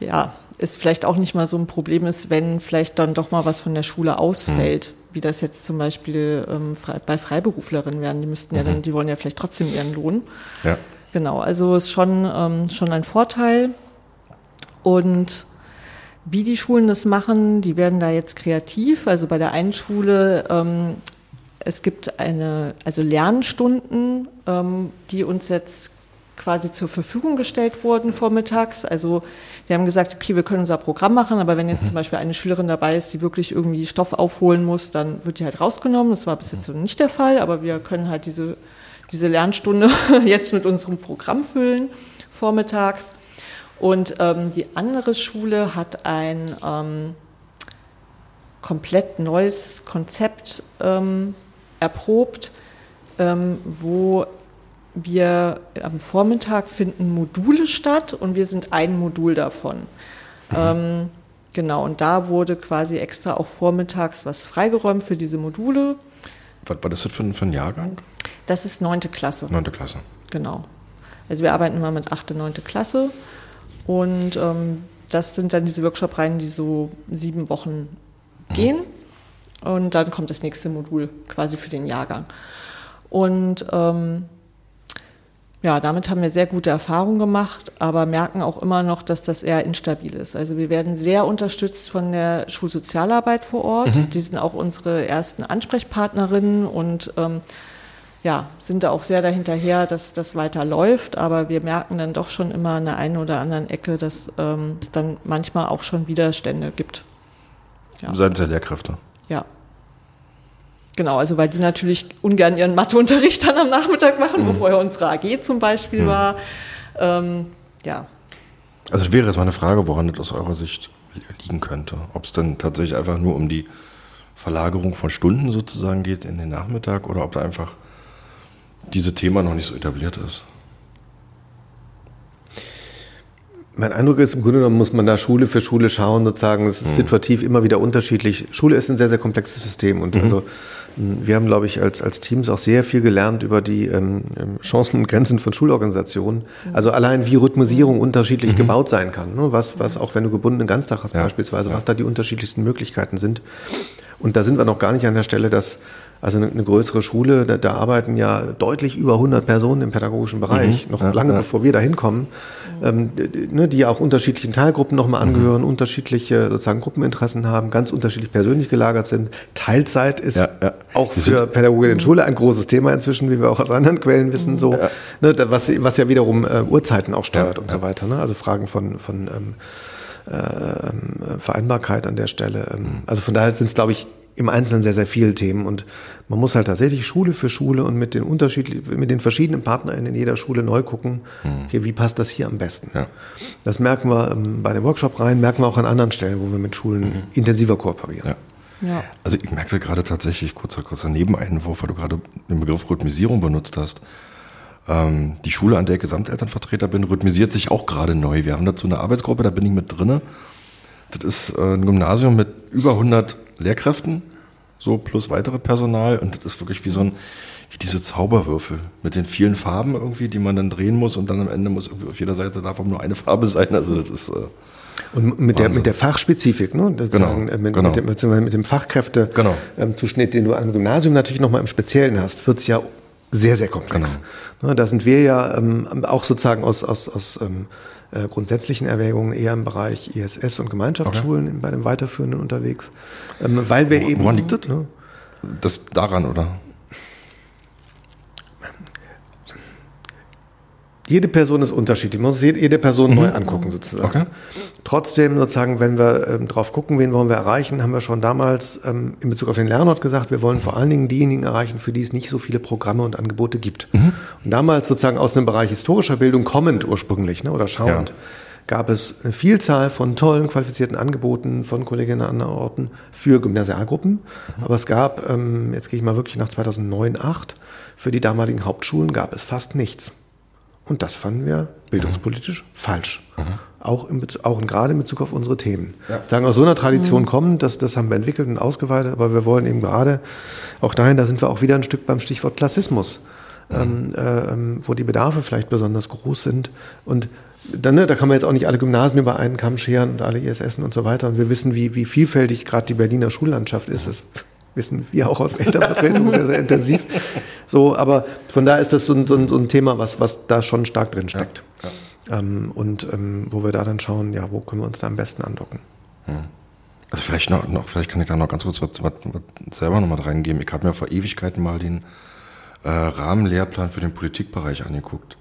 ja, ist vielleicht auch nicht mal so ein Problem ist, wenn vielleicht dann doch mal was von der Schule ausfällt, mhm. Wie das jetzt zum Beispiel ähm, bei Freiberuflerinnen werden. Die müssten ja dann, mhm. die wollen ja vielleicht trotzdem ihren Lohn. Ja. Genau, also ist schon, ähm, schon ein Vorteil. Und wie die Schulen das machen, die werden da jetzt kreativ. Also bei der einen Schule, ähm, es gibt eine, also Lernstunden, ähm, die uns jetzt quasi zur Verfügung gestellt wurden vormittags. Also die haben gesagt, okay, wir können unser Programm machen, aber wenn jetzt zum Beispiel eine Schülerin dabei ist, die wirklich irgendwie Stoff aufholen muss, dann wird die halt rausgenommen. Das war bis jetzt so nicht der Fall, aber wir können halt diese, diese Lernstunde jetzt mit unserem Programm füllen vormittags. Und ähm, die andere Schule hat ein ähm, komplett neues Konzept ähm, erprobt, ähm, wo wir am Vormittag finden Module statt und wir sind ein Modul davon. Mhm. Ähm, genau, und da wurde quasi extra auch vormittags was freigeräumt für diese Module. Was war das für ein, für ein Jahrgang? Das ist neunte Klasse. Neunte Klasse. Genau. Also wir arbeiten immer mit achte, neunte Klasse und ähm, das sind dann diese Workshop-Reihen, die so sieben Wochen mhm. gehen. Und dann kommt das nächste Modul quasi für den Jahrgang. Und ähm, ja, damit haben wir sehr gute Erfahrungen gemacht, aber merken auch immer noch, dass das eher instabil ist. Also wir werden sehr unterstützt von der Schulsozialarbeit vor Ort. Mhm. Die sind auch unsere ersten Ansprechpartnerinnen und ähm, ja, sind da auch sehr dahinterher, dass das weiter läuft. Aber wir merken dann doch schon immer an der einen oder anderen Ecke, dass ähm, es dann manchmal auch schon Widerstände gibt. Ja. Seitens der Lehrkräfte. Ja. Genau, also weil die natürlich ungern ihren Matheunterricht dann am Nachmittag machen, mhm. wo vorher unsere AG zum Beispiel mhm. war. Ähm, ja. Also wäre jetzt mal eine Frage, woran das aus eurer Sicht liegen könnte. Ob es dann tatsächlich einfach nur um die Verlagerung von Stunden sozusagen geht in den Nachmittag oder ob da einfach dieses Thema noch nicht so etabliert ist. Mein Eindruck ist, im Grunde genommen muss man da Schule für Schule schauen, sozusagen. Es ist mhm. situativ immer wieder unterschiedlich. Schule ist ein sehr, sehr komplexes System und mhm. also wir haben, glaube ich, als, als Teams auch sehr viel gelernt über die ähm, ähm Chancen und Grenzen von Schulorganisationen. Also allein wie Rhythmusierung unterschiedlich mhm. gebaut sein kann. Ne? Was, was auch wenn du gebundenen Ganztag hast ja. beispielsweise, ja. was da die unterschiedlichsten Möglichkeiten sind. Und da sind wir noch gar nicht an der Stelle, dass also eine, eine größere Schule, da, da, arbeiten ja deutlich über 100 Personen im pädagogischen Bereich, mhm. noch ja, lange ja. bevor wir da hinkommen, ähm, ne, die auch unterschiedlichen Teilgruppen nochmal mhm. angehören, mhm. unterschiedliche sozusagen Gruppeninteressen haben, ganz unterschiedlich persönlich gelagert sind. Teilzeit ist ja, auch für Pädagogen in Schule ein großes Thema inzwischen, wie wir auch aus anderen Quellen wissen, mhm. so, ne, was, was ja wiederum äh, Uhrzeiten auch steuert und so weiter. Ne? Also Fragen von, von ähm, äh, Vereinbarkeit an der Stelle. Ähm, mhm. also von daher sind es, glaube ich, im Einzelnen sehr, sehr viele Themen. Und man muss halt tatsächlich Schule für Schule und mit den unterschiedlichen, mit den verschiedenen Partnern in jeder Schule neu gucken, mhm. okay, wie passt das hier am besten. Ja. Das merken wir ähm, bei dem Workshop rein, merken wir auch an anderen Stellen, wo wir mit Schulen mhm. intensiver kooperieren. Ja. Ja. Also ich merke gerade tatsächlich, kurzer, kurzer Nebeneinwurf, weil du gerade den Begriff Rhythmisierung benutzt hast. Ähm, die Schule, an der ich Gesamtelternvertreter bin, rhythmisiert sich auch gerade neu. Wir haben dazu eine Arbeitsgruppe, da bin ich mit drinne. Das ist äh, ein Gymnasium mit über 100 Lehrkräften, so plus weitere Personal. Und das ist wirklich wie so ein, wie diese Zauberwürfel mit den vielen Farben irgendwie, die man dann drehen muss und dann am Ende muss auf jeder Seite davon nur eine Farbe sein. Also das ist. Äh, und mit der, mit der Fachspezifik, ne? Genau, äh, mit, genau. Mit, dem, mit dem Fachkräftezuschnitt, genau. ähm, den du am Gymnasium natürlich nochmal im Speziellen hast, wird es ja sehr, sehr komplex. Genau. Ne, da sind wir ja ähm, auch sozusagen aus, aus, aus ähm, äh, grundsätzlichen Erwägungen eher im Bereich ISS und Gemeinschaftsschulen okay. bei dem Weiterführenden unterwegs. Ähm, weil wir Wo, eben. Woran liegt das? Ne? Das daran, oder? Jede Person ist unterschiedlich. Man muss jede Person mhm. neu angucken sozusagen. Okay. Trotzdem sozusagen, wenn wir ähm, drauf gucken, wen wollen wir erreichen, haben wir schon damals ähm, in Bezug auf den Lernort gesagt, wir wollen vor allen Dingen diejenigen erreichen, für die es nicht so viele Programme und Angebote gibt. Mhm. Und damals sozusagen aus einem Bereich historischer Bildung kommend ursprünglich ne, oder schauend. Ja. gab es eine Vielzahl von tollen, qualifizierten Angeboten von Kolleginnen an anderen Orten für Gymnasialgruppen. Mhm. Aber es gab, ähm, jetzt gehe ich mal wirklich nach 2009, 2008, für die damaligen Hauptschulen gab es fast nichts. Und das fanden wir bildungspolitisch mhm. falsch. Mhm. Auch, im, auch gerade in Bezug auf unsere Themen. Ja. Sagen aus so einer Tradition mhm. kommen, das, das haben wir entwickelt und ausgeweitet, aber wir wollen eben gerade auch dahin, da sind wir auch wieder ein Stück beim Stichwort Klassismus, mhm. ähm, äh, wo die Bedarfe vielleicht besonders groß sind. Und dann, ne, da kann man jetzt auch nicht alle Gymnasien über einen Kamm scheren und alle ISS und so weiter. Und wir wissen, wie, wie vielfältig gerade die Berliner Schullandschaft ist. Das wissen wir auch aus Elternvertretung sehr, sehr intensiv. So, aber von daher ist das so ein, so ein, so ein Thema, was, was da schon stark drin steckt. Ja, ja. Ähm, und ähm, wo wir da dann schauen, ja, wo können wir uns da am besten andocken. Hm. Also vielleicht noch, noch, vielleicht kann ich da noch ganz kurz was, was, was selber noch mal reingeben. Ich habe mir vor Ewigkeiten mal den äh, Rahmenlehrplan für den Politikbereich angeguckt.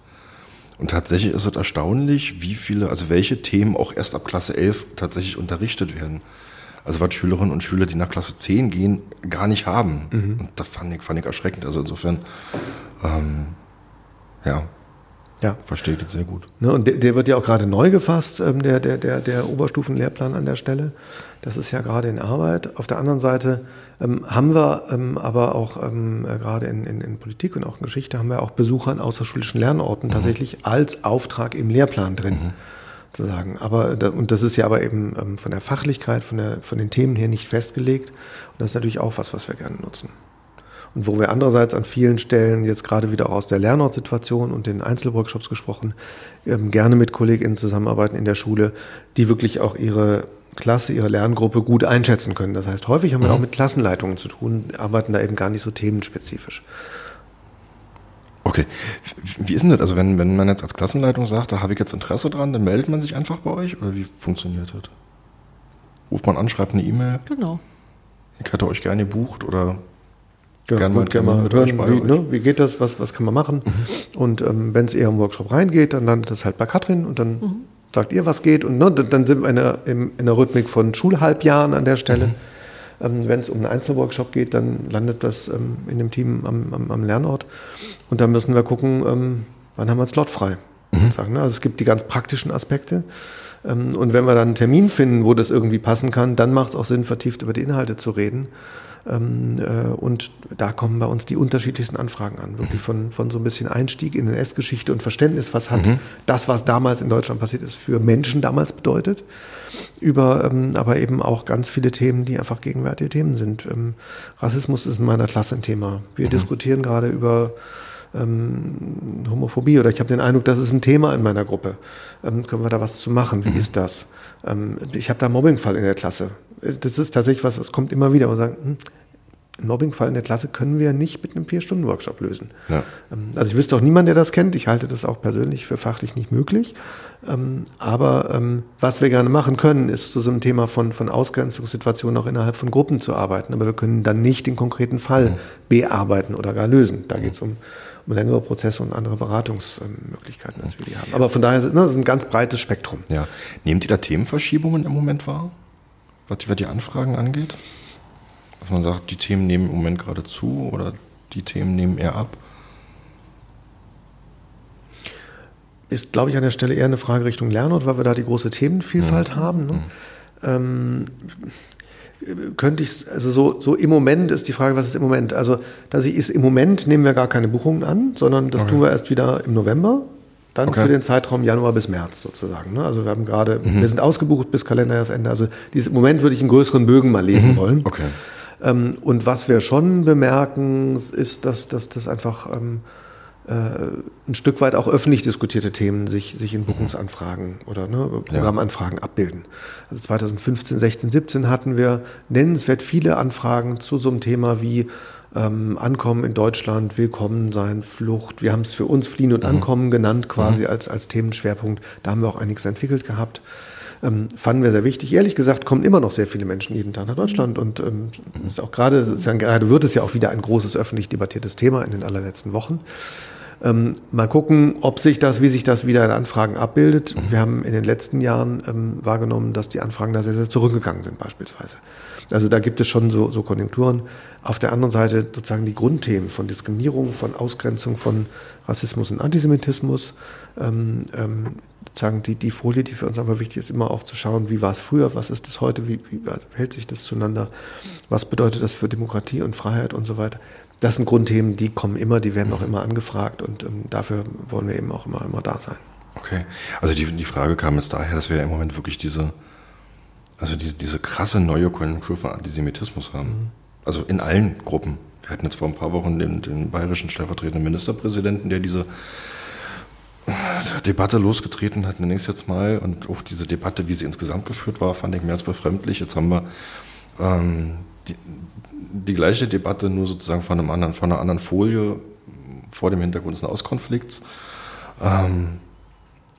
Und tatsächlich ist es erstaunlich, wie viele, also welche Themen auch erst ab Klasse 11 tatsächlich unterrichtet werden. Also was Schülerinnen und Schüler, die nach Klasse 10 gehen, gar nicht haben. Mhm. Und das fand ich, fand ich erschreckend. Also insofern, ähm, ja, ja. Verstehe ich das sehr gut. Ne, und der, der, wird ja auch gerade neu gefasst, ähm, der, der, der, der Oberstufenlehrplan an der Stelle. Das ist ja gerade in Arbeit. Auf der anderen Seite ähm, haben wir ähm, aber auch ähm, äh, gerade in, in, in, Politik und auch in Geschichte haben wir auch Besucher an außerschulischen Lernorten mhm. tatsächlich als Auftrag im Lehrplan drin. Mhm zu sagen. Aber, und das ist ja aber eben ähm, von der Fachlichkeit, von, der, von den Themen her nicht festgelegt. Und das ist natürlich auch was, was wir gerne nutzen. Und wo wir andererseits an vielen Stellen, jetzt gerade wieder auch aus der Lernortsituation und den Einzelworkshops gesprochen, ähm, gerne mit KollegInnen zusammenarbeiten in der Schule, die wirklich auch ihre Klasse, ihre Lerngruppe gut einschätzen können. Das heißt, häufig haben wir mhm. auch mit Klassenleitungen zu tun, arbeiten da eben gar nicht so themenspezifisch. Okay. Wie ist denn das? Also wenn, wenn man jetzt als Klassenleitung sagt, da habe ich jetzt Interesse dran, dann meldet man sich einfach bei euch oder wie funktioniert das? Ruft man an, schreibt eine E-Mail? Genau. Ich hätte euch gerne gebucht oder ja, gerne mal, gerne mal hören, wie, ne, wie geht das, was, was kann man machen? Mhm. Und ähm, wenn es eher im Workshop reingeht, dann landet das halt bei Katrin und dann mhm. sagt ihr, was geht. Und ne, dann sind wir in der, in der Rhythmik von Schulhalbjahren an der Stelle. Mhm. Ähm, Wenn es um einen Einzelworkshop geht, dann landet das ähm, in dem Team am, am, am, Lernort. Und dann müssen wir gucken, ähm, wann haben wir einen Slot frei. Mhm. Sagen, ne? Also es gibt die ganz praktischen Aspekte. Ähm, und wenn wir dann einen Termin finden, wo das irgendwie passen kann, dann macht es auch Sinn, vertieft über die Inhalte zu reden. Ähm, äh, und da kommen bei uns die unterschiedlichsten Anfragen an. Wirklich von, von so ein bisschen Einstieg in NS-Geschichte und Verständnis, was hat mhm. das, was damals in Deutschland passiert ist, für Menschen damals bedeutet. Über ähm, aber eben auch ganz viele Themen, die einfach gegenwärtige Themen sind. Ähm, Rassismus ist in meiner Klasse ein Thema. Wir mhm. diskutieren gerade über ähm, Homophobie oder ich habe den Eindruck, das ist ein Thema in meiner Gruppe. Ähm, können wir da was zu machen? Wie mhm. ist das? Ähm, ich habe da einen Mobbingfall in der Klasse das ist tatsächlich was, was kommt immer wieder. Und sagen, hm, Mobbingfall in der Klasse können wir nicht mit einem Vier-Stunden-Workshop lösen. Ja. Ähm, also ich wüsste auch niemand, der das kennt. Ich halte das auch persönlich für fachlich nicht möglich. Ähm, aber ähm, was wir gerne machen können, ist zu so einem Thema von, von Ausgrenzungssituationen auch innerhalb von Gruppen zu arbeiten. Aber wir können dann nicht den konkreten Fall mhm. bearbeiten oder gar lösen. Da geht es um, um längere Prozesse und andere Beratungsmöglichkeiten, als wir die haben. Aber von daher ne, das ist ein ganz breites Spektrum. Ja. Nehmt ihr da Themenverschiebungen im Moment wahr? Was die, was die Anfragen angeht? Dass man sagt, die Themen nehmen im Moment gerade zu oder die Themen nehmen eher ab? Ist, glaube ich, an der Stelle eher eine Frage Richtung Lernort, weil wir da die große Themenvielfalt mhm. haben. Ne? Mhm. Ähm, könnte ich, also so, so im Moment ist die Frage, was ist im Moment? Also, dass ich ist im Moment nehmen wir gar keine Buchungen an, sondern das okay. tun wir erst wieder im November. Dann okay. für den Zeitraum Januar bis März sozusagen. Ne? Also wir haben gerade, mhm. wir sind ausgebucht bis Kalenderjahresende. Also dieses Moment würde ich in größeren Bögen mal lesen mhm. wollen. Okay. Ähm, und was wir schon bemerken, ist, dass, dass das einfach ähm, äh, ein Stück weit auch öffentlich diskutierte Themen sich, sich in Buchungsanfragen oder ne, Programmanfragen ja. abbilden. Also 2015, 16, 17 hatten wir nennenswert viele Anfragen zu so einem Thema wie ähm, Ankommen in Deutschland, Willkommen sein, Flucht. Wir haben es für uns Fliehen und mhm. Ankommen genannt, quasi mhm. als, als Themenschwerpunkt. Da haben wir auch einiges entwickelt gehabt. Ähm, fanden wir sehr wichtig. Ehrlich gesagt kommen immer noch sehr viele Menschen jeden Tag nach Deutschland und ähm, ist auch gerade, gerade wird es ja auch wieder ein großes öffentlich debattiertes Thema in den allerletzten Wochen. Ähm, mal gucken, ob sich das, wie sich das wieder in Anfragen abbildet. Wir haben in den letzten Jahren ähm, wahrgenommen, dass die Anfragen da sehr, sehr zurückgegangen sind beispielsweise. Also da gibt es schon so, so Konjunkturen. Auf der anderen Seite sozusagen die Grundthemen von Diskriminierung, von Ausgrenzung, von Rassismus und Antisemitismus. Ähm, ähm, sozusagen die, die Folie, die für uns aber wichtig ist, immer auch zu schauen, wie war es früher, was ist es heute, wie, wie hält sich das zueinander, was bedeutet das für Demokratie und Freiheit und so weiter. Das sind Grundthemen, die kommen immer, die werden auch immer angefragt und ähm, dafür wollen wir eben auch immer, immer da sein. Okay, also die, die Frage kam jetzt daher, dass wir im Moment wirklich diese, also diese, diese krasse neue Konjunktur von Antisemitismus haben. Mhm. Also in allen Gruppen. Wir hatten jetzt vor ein paar Wochen den, den bayerischen stellvertretenden Ministerpräsidenten, der diese Debatte losgetreten hat, nenne ich es jetzt mal. Und auch diese Debatte, wie sie insgesamt geführt war, fand ich mehr als befremdlich. Jetzt haben wir ähm, die, die, gleiche Debatte, nur sozusagen von, einem anderen, von einer anderen Folie vor dem Hintergrund des Nahostkonflikts. Ähm,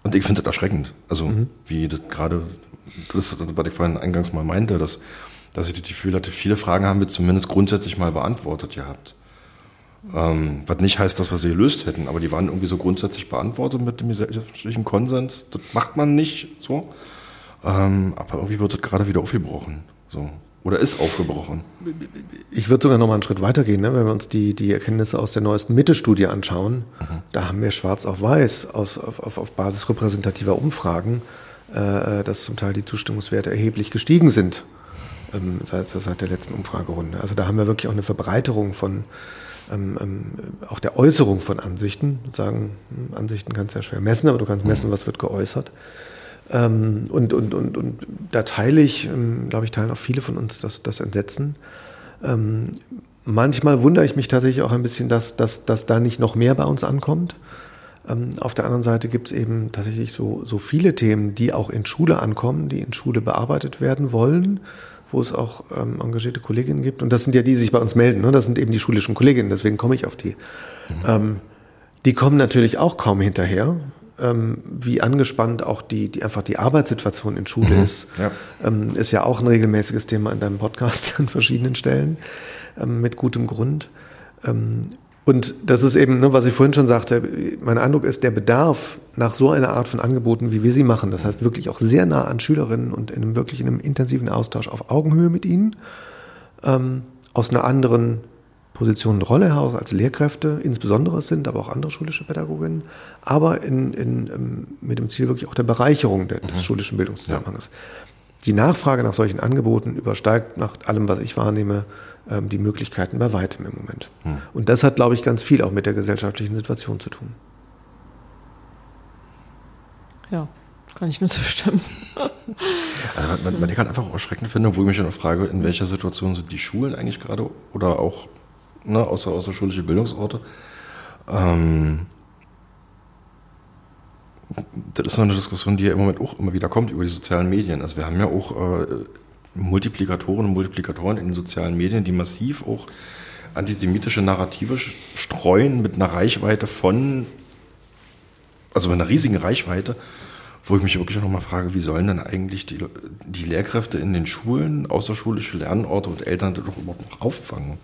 und ich finde das erschreckend. Also, mhm. wie das gerade, das, was ich vorhin eingangs mal meinte, dass, dass ich das Gefühl hatte, viele Fragen haben wir zumindest grundsätzlich mal beantwortet gehabt. Ähm, was nicht heißt, dass wir sie gelöst hätten, aber die waren irgendwie so grundsätzlich beantwortet mit dem gesellschaftlichen Konsens. Das macht man nicht so. Ähm, aber irgendwie wird das gerade wieder aufgebrochen. So. Oder ist aufgebrochen. Ich würde sogar noch mal einen Schritt weitergehen, ne? wenn wir uns die, die Erkenntnisse aus der neuesten Mitte-Studie anschauen. Mhm. Da haben wir schwarz auf weiß aus, auf, auf, auf Basis repräsentativer Umfragen, äh, dass zum Teil die Zustimmungswerte erheblich gestiegen sind ähm, seit, seit der letzten Umfragerunde. Also da haben wir wirklich auch eine Verbreiterung von ähm, ähm, auch der Äußerung von Ansichten. Sagen, hm, Ansichten kannst du ja schwer messen, aber du kannst messen, was wird geäußert. Ähm, und, und, und, und da teile ich, ähm, glaube ich, teilen auch viele von uns das, das Entsetzen. Ähm, manchmal wundere ich mich tatsächlich auch ein bisschen, dass, dass, dass da nicht noch mehr bei uns ankommt. Auf der anderen Seite gibt es eben tatsächlich so, so viele Themen, die auch in Schule ankommen, die in Schule bearbeitet werden wollen wo es auch ähm, engagierte Kolleginnen gibt. Und das sind ja die, die sich bei uns melden. Ne? Das sind eben die schulischen Kolleginnen, deswegen komme ich auf die. Mhm. Ähm, die kommen natürlich auch kaum hinterher, ähm, wie angespannt auch die, die einfach die Arbeitssituation in Schule mhm. ist. Ja. Ähm, ist ja auch ein regelmäßiges Thema in deinem Podcast an verschiedenen Stellen, ähm, mit gutem Grund. Ähm, und das ist eben, ne, was ich vorhin schon sagte, mein Eindruck ist, der Bedarf nach so einer Art von Angeboten, wie wir sie machen, das heißt wirklich auch sehr nah an Schülerinnen und in einem wirklich in einem intensiven Austausch auf Augenhöhe mit ihnen, ähm, aus einer anderen Position und Rolle heraus als Lehrkräfte, insbesondere sind aber auch andere schulische Pädagoginnen, aber in, in, ähm, mit dem Ziel wirklich auch der Bereicherung des mhm. schulischen Bildungszusammenhangs. Ja. Die Nachfrage nach solchen Angeboten übersteigt nach allem, was ich wahrnehme, ähm, die Möglichkeiten bei weitem im Moment. Hm. Und das hat, glaube ich, ganz viel auch mit der gesellschaftlichen Situation zu tun. Ja, kann ich nur zustimmen. also, man, man, ich halt einfach auch erschreckend finde, wo ich mich dann frage, in welcher Situation sind die Schulen eigentlich gerade oder auch ne, außer, außerschulische Bildungsorte. Ähm, das ist eine Diskussion, die ja im Moment auch immer wieder kommt über die sozialen Medien. Also wir haben ja auch äh, Multiplikatoren und Multiplikatoren in den sozialen Medien, die massiv auch antisemitische Narrative streuen mit einer Reichweite von, also mit einer riesigen Reichweite, wo ich mich wirklich auch nochmal frage, wie sollen denn eigentlich die, die Lehrkräfte in den Schulen, außerschulische Lernorte und Eltern das doch überhaupt noch auffangen?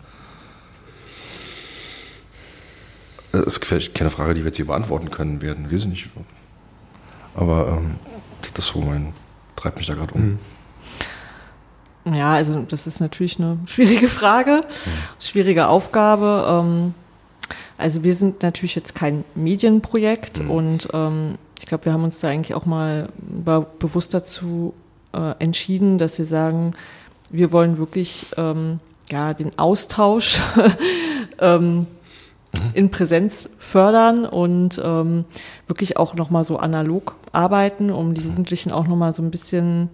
Das ist vielleicht keine Frage, die wir jetzt hier beantworten können werden, weiß ich nicht. Aber ähm, das so mein, treibt mich da gerade um. Mhm. Ja, also das ist natürlich eine schwierige Frage, schwierige Aufgabe. Ähm, also wir sind natürlich jetzt kein Medienprojekt mhm. und ähm, ich glaube, wir haben uns da eigentlich auch mal bewusst dazu äh, entschieden, dass wir sagen, wir wollen wirklich ähm, ja, den Austausch ähm, mhm. In Präsenz fördern und ähm, wirklich auch nochmal so analog arbeiten, um die Jugendlichen auch nochmal so ein bisschen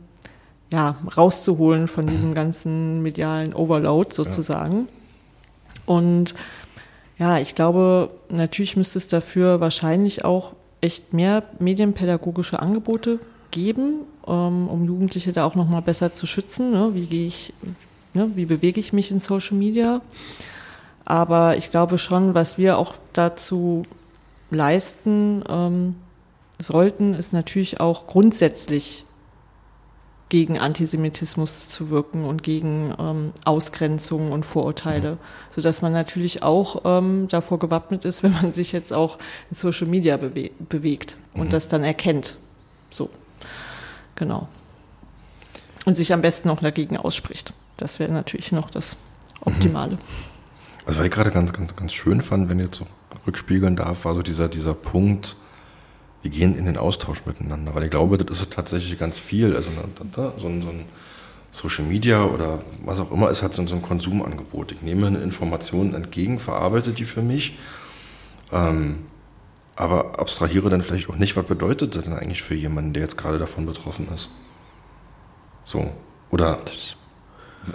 ja, rauszuholen von diesem ganzen medialen Overload sozusagen. Ja. Und ja, ich glaube, natürlich müsste es dafür wahrscheinlich auch echt mehr medienpädagogische Angebote geben, ähm, um Jugendliche da auch nochmal besser zu schützen. Ne? Wie gehe ich, ne? wie bewege ich mich in Social Media? Aber ich glaube schon, was wir auch dazu leisten ähm, sollten, ist natürlich auch grundsätzlich gegen Antisemitismus zu wirken und gegen ähm, Ausgrenzung und Vorurteile, mhm. so dass man natürlich auch ähm, davor gewappnet ist, wenn man sich jetzt auch in Social Media bewe bewegt und mhm. das dann erkennt. So, genau. Und sich am besten auch dagegen ausspricht. Das wäre natürlich noch das Optimale. Mhm. Also was ich gerade ganz, ganz, ganz schön fand, wenn ich jetzt so rückspiegeln darf, war so dieser, dieser Punkt, wir gehen in den Austausch miteinander, weil ich glaube, das ist tatsächlich ganz viel. Also so ein, so ein Social Media oder was auch immer ist halt so ein Konsumangebot. Ich nehme eine Information entgegen, verarbeite die für mich, ähm, aber abstrahiere dann vielleicht auch nicht, was bedeutet das denn eigentlich für jemanden, der jetzt gerade davon betroffen ist. So. Oder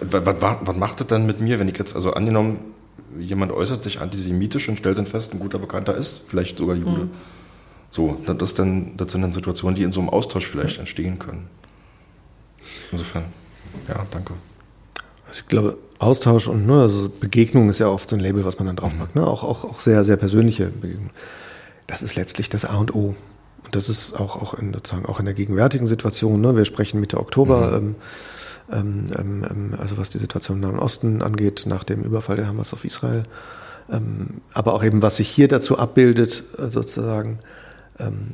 was, was macht das dann mit mir, wenn ich jetzt, also angenommen, jemand äußert sich antisemitisch und stellt dann fest, ein guter Bekannter ist, vielleicht sogar Jude. Mhm. So, das, dann, das sind dann Situationen, die in so einem Austausch vielleicht entstehen können. Insofern, ja, danke. Also ich glaube, Austausch und ne, also Begegnung ist ja oft so ein Label, was man dann drauf macht. Mhm. Ne? Auch, auch, auch sehr, sehr persönliche Begegnungen. Das ist letztlich das A und O. Und das ist auch, auch, in, sozusagen auch in der gegenwärtigen Situation. Ne? Wir sprechen Mitte Oktober. Mhm. Ähm, also was die Situation im Nahen Osten angeht, nach dem Überfall der Hamas auf Israel. Ähm, aber auch eben, was sich hier dazu abbildet, äh, sozusagen ähm,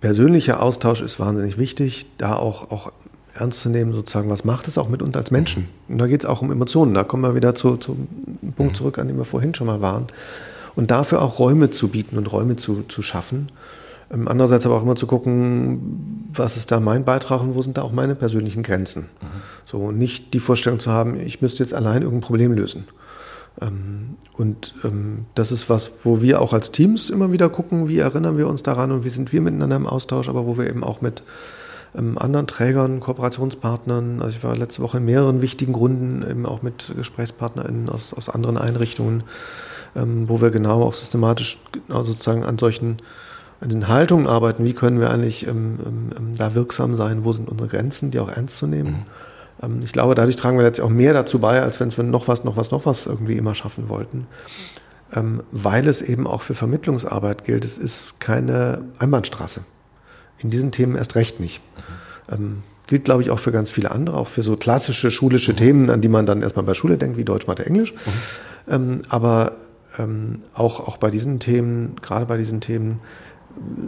persönlicher Austausch ist wahnsinnig wichtig, da auch, auch ernst zu nehmen, sozusagen, was macht es auch mit uns als Menschen? Und da geht es auch um Emotionen. Da kommen wir wieder zu, zum Punkt mhm. zurück, an dem wir vorhin schon mal waren. Und dafür auch Räume zu bieten und Räume zu, zu schaffen. Ähm, andererseits aber auch immer zu gucken, was ist da mein Beitrag und wo sind da auch meine persönlichen Grenzen. Mhm. So nicht die Vorstellung zu haben, ich müsste jetzt allein irgendein Problem lösen. Ähm, und ähm, das ist was, wo wir auch als Teams immer wieder gucken, wie erinnern wir uns daran und wie sind wir miteinander im Austausch, aber wo wir eben auch mit anderen Trägern, Kooperationspartnern, also ich war letzte Woche in mehreren wichtigen Runden, eben auch mit GesprächspartnerInnen aus, aus anderen Einrichtungen, wo wir genau auch systematisch genau sozusagen an solchen an den Haltungen arbeiten, wie können wir eigentlich ähm, ähm, da wirksam sein, wo sind unsere Grenzen, die auch ernst zu nehmen. Mhm. Ähm, ich glaube, dadurch tragen wir jetzt auch mehr dazu bei, als wenn wir noch was, noch was, noch was irgendwie immer schaffen wollten. Ähm, weil es eben auch für Vermittlungsarbeit gilt. Es ist keine Einbahnstraße. In diesen Themen erst recht nicht. Mhm. gilt, glaube ich, auch für ganz viele andere, auch für so klassische schulische mhm. Themen, an die man dann erstmal bei Schule denkt, wie Deutsch, Mathe, Englisch. Mhm. aber auch, auch bei diesen Themen, gerade bei diesen Themen,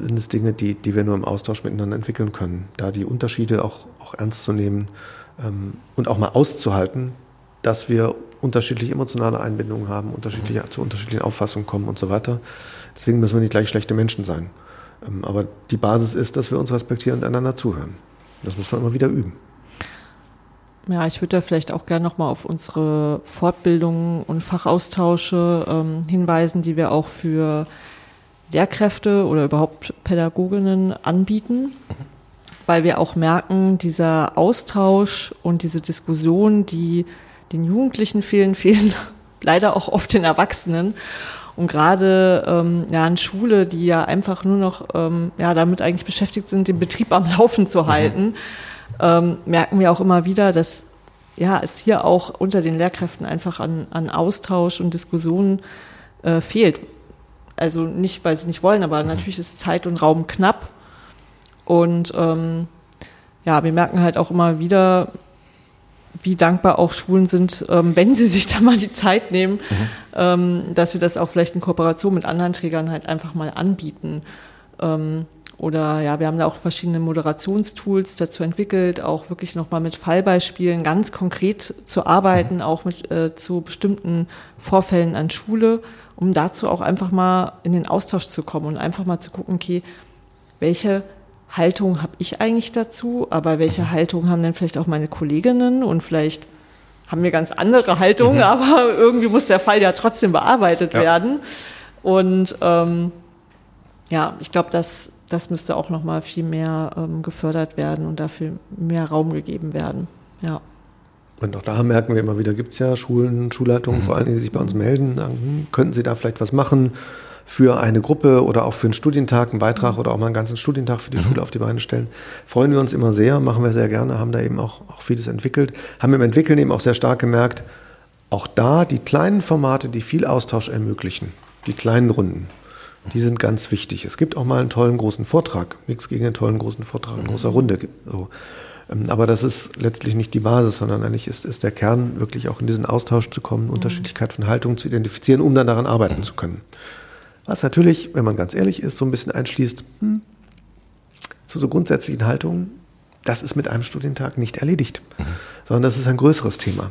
sind es Dinge, die, die wir nur im Austausch miteinander entwickeln können. Da die Unterschiede auch, auch ernst zu nehmen ähm, und auch mal auszuhalten, dass wir unterschiedliche emotionale Einbindungen haben, unterschiedliche, zu unterschiedlichen Auffassungen kommen und so weiter. Deswegen müssen wir nicht gleich schlechte Menschen sein. Ähm, aber die Basis ist, dass wir uns respektieren und einander zuhören. Das muss man immer wieder üben. Ja, ich würde da vielleicht auch gerne nochmal auf unsere Fortbildungen und Fachaustausche ähm, hinweisen, die wir auch für Lehrkräfte oder überhaupt Pädagoginnen anbieten weil wir auch merken, dieser Austausch und diese Diskussion, die den Jugendlichen fehlen, fehlen leider auch oft den Erwachsenen. Und gerade ähm, ja, an Schule, die ja einfach nur noch ähm, ja, damit eigentlich beschäftigt sind, den Betrieb am Laufen zu halten, ähm, merken wir auch immer wieder, dass ja, es hier auch unter den Lehrkräften einfach an, an Austausch und Diskussionen äh, fehlt. Also nicht, weil sie nicht wollen, aber mhm. natürlich ist Zeit und Raum knapp. Und ähm, ja, wir merken halt auch immer wieder, wie dankbar auch Schulen sind, ähm, wenn sie sich da mal die Zeit nehmen, mhm. ähm, dass wir das auch vielleicht in Kooperation mit anderen Trägern halt einfach mal anbieten. Ähm, oder ja, wir haben da auch verschiedene Moderationstools dazu entwickelt, auch wirklich nochmal mit Fallbeispielen ganz konkret zu arbeiten, mhm. auch mit äh, zu bestimmten Vorfällen an Schule, um dazu auch einfach mal in den Austausch zu kommen und einfach mal zu gucken, okay, welche Haltung habe ich eigentlich dazu, aber welche Haltung haben denn vielleicht auch meine Kolleginnen und vielleicht haben wir ganz andere Haltungen, mhm. aber irgendwie muss der Fall ja trotzdem bearbeitet ja. werden. Und ähm, ja, ich glaube, das, das müsste auch noch mal viel mehr ähm, gefördert werden und dafür mehr Raum gegeben werden. Ja. Und auch da merken wir immer wieder, gibt es ja Schulen, Schulleitungen, mhm. vor allen Dingen, die sich bei uns melden, sagen, hm, könnten Sie da vielleicht was machen? für eine Gruppe oder auch für einen Studientag einen Beitrag oder auch mal einen ganzen Studientag für die mhm. Schule auf die Beine stellen. Freuen wir uns immer sehr, machen wir sehr gerne, haben da eben auch, auch vieles entwickelt, haben im Entwickeln eben auch sehr stark gemerkt, auch da die kleinen Formate, die viel Austausch ermöglichen, die kleinen Runden, die sind ganz wichtig. Es gibt auch mal einen tollen großen Vortrag, nichts gegen einen tollen großen Vortrag, eine große Runde. So. Ähm, aber das ist letztlich nicht die Basis, sondern eigentlich ist, ist der Kern, wirklich auch in diesen Austausch zu kommen. Unterschiedlichkeit von Haltungen zu identifizieren, um dann daran arbeiten zu können. Was natürlich, wenn man ganz ehrlich ist, so ein bisschen einschließt, hm, zu so grundsätzlichen Haltungen, das ist mit einem Studientag nicht erledigt, mhm. sondern das ist ein größeres Thema.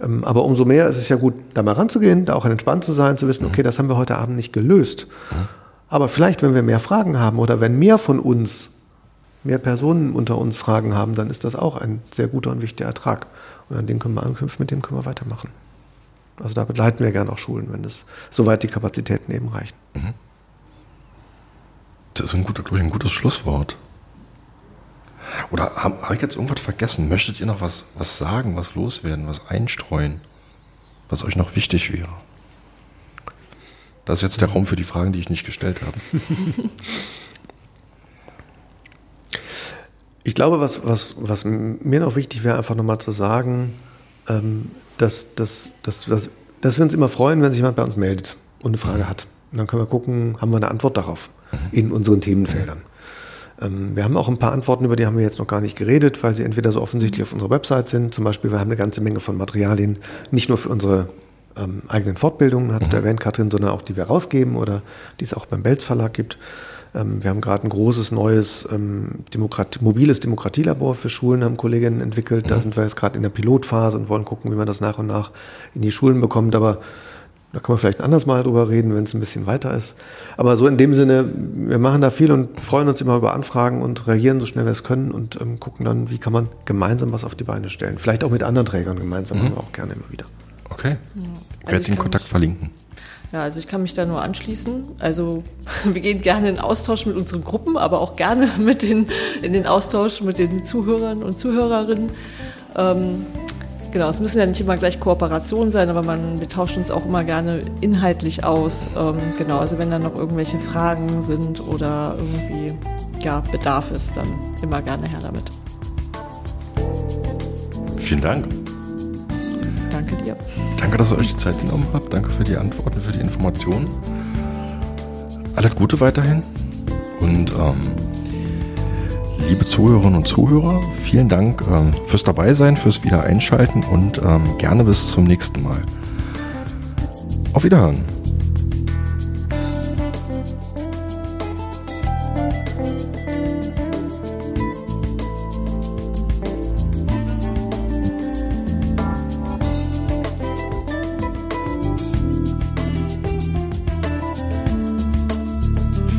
Ähm, aber umso mehr ist es ja gut, da mal ranzugehen, da auch entspannt zu sein, zu wissen, okay, das haben wir heute Abend nicht gelöst. Mhm. Aber vielleicht, wenn wir mehr Fragen haben oder wenn mehr von uns, mehr Personen unter uns Fragen haben, dann ist das auch ein sehr guter und wichtiger Ertrag. Und an den können wir anknüpfen, mit dem können wir weitermachen. Also da begleiten wir gerne auch Schulen, wenn es soweit die Kapazitäten eben reichen. Mhm. Das ist ein, guter, ich, ein gutes Schlusswort. Oder habe hab ich jetzt irgendwas vergessen? Möchtet ihr noch was, was sagen, was loswerden, was einstreuen, was euch noch wichtig wäre? Das ist jetzt der Raum für die Fragen, die ich nicht gestellt habe. Ich glaube, was, was, was mir noch wichtig wäre, einfach nochmal zu sagen, ähm, dass, dass, dass, dass, dass wir uns immer freuen, wenn sich jemand bei uns meldet und eine Frage hat. Und dann können wir gucken, haben wir eine Antwort darauf mhm. in unseren Themenfeldern. Ähm, wir haben auch ein paar Antworten, über die haben wir jetzt noch gar nicht geredet, weil sie entweder so offensichtlich auf unserer Website sind. Zum Beispiel, wir haben eine ganze Menge von Materialien, nicht nur für unsere ähm, eigenen Fortbildungen, hast mhm. du erwähnt, Katrin, sondern auch die wir rausgeben oder die es auch beim Belz Verlag gibt. Ähm, wir haben gerade ein großes neues ähm, Demokratie, mobiles Demokratielabor für Schulen, haben Kolleginnen entwickelt. Mhm. Da sind wir jetzt gerade in der Pilotphase und wollen gucken, wie man das nach und nach in die Schulen bekommt. Aber da kann man vielleicht anders mal drüber reden, wenn es ein bisschen weiter ist. Aber so in dem Sinne, wir machen da viel und freuen uns immer über Anfragen und reagieren so schnell wir es können und ähm, gucken dann, wie kann man gemeinsam was auf die Beine stellen. Vielleicht auch mit anderen Trägern gemeinsam, mhm. wir auch gerne immer wieder. Okay. Ja. Ich werde also den Kontakt verlinken. Ja, also ich kann mich da nur anschließen. Also wir gehen gerne in Austausch mit unseren Gruppen, aber auch gerne mit den, in den Austausch mit den Zuhörern und Zuhörerinnen. Ähm, Genau, es müssen ja nicht immer gleich Kooperationen sein, aber man, wir tauschen uns auch immer gerne inhaltlich aus. Ähm, genau, also wenn da noch irgendwelche Fragen sind oder irgendwie ja, Bedarf ist, dann immer gerne her damit. Vielen Dank. Danke dir. Danke, dass ihr euch die Zeit genommen habt. Danke für die Antworten, für die Informationen. Alles Gute weiterhin und ähm, Liebe Zuhörerinnen und Zuhörer, vielen Dank ähm, fürs Dabeisein, fürs Wiedereinschalten und ähm, gerne bis zum nächsten Mal. Auf Wiederhören.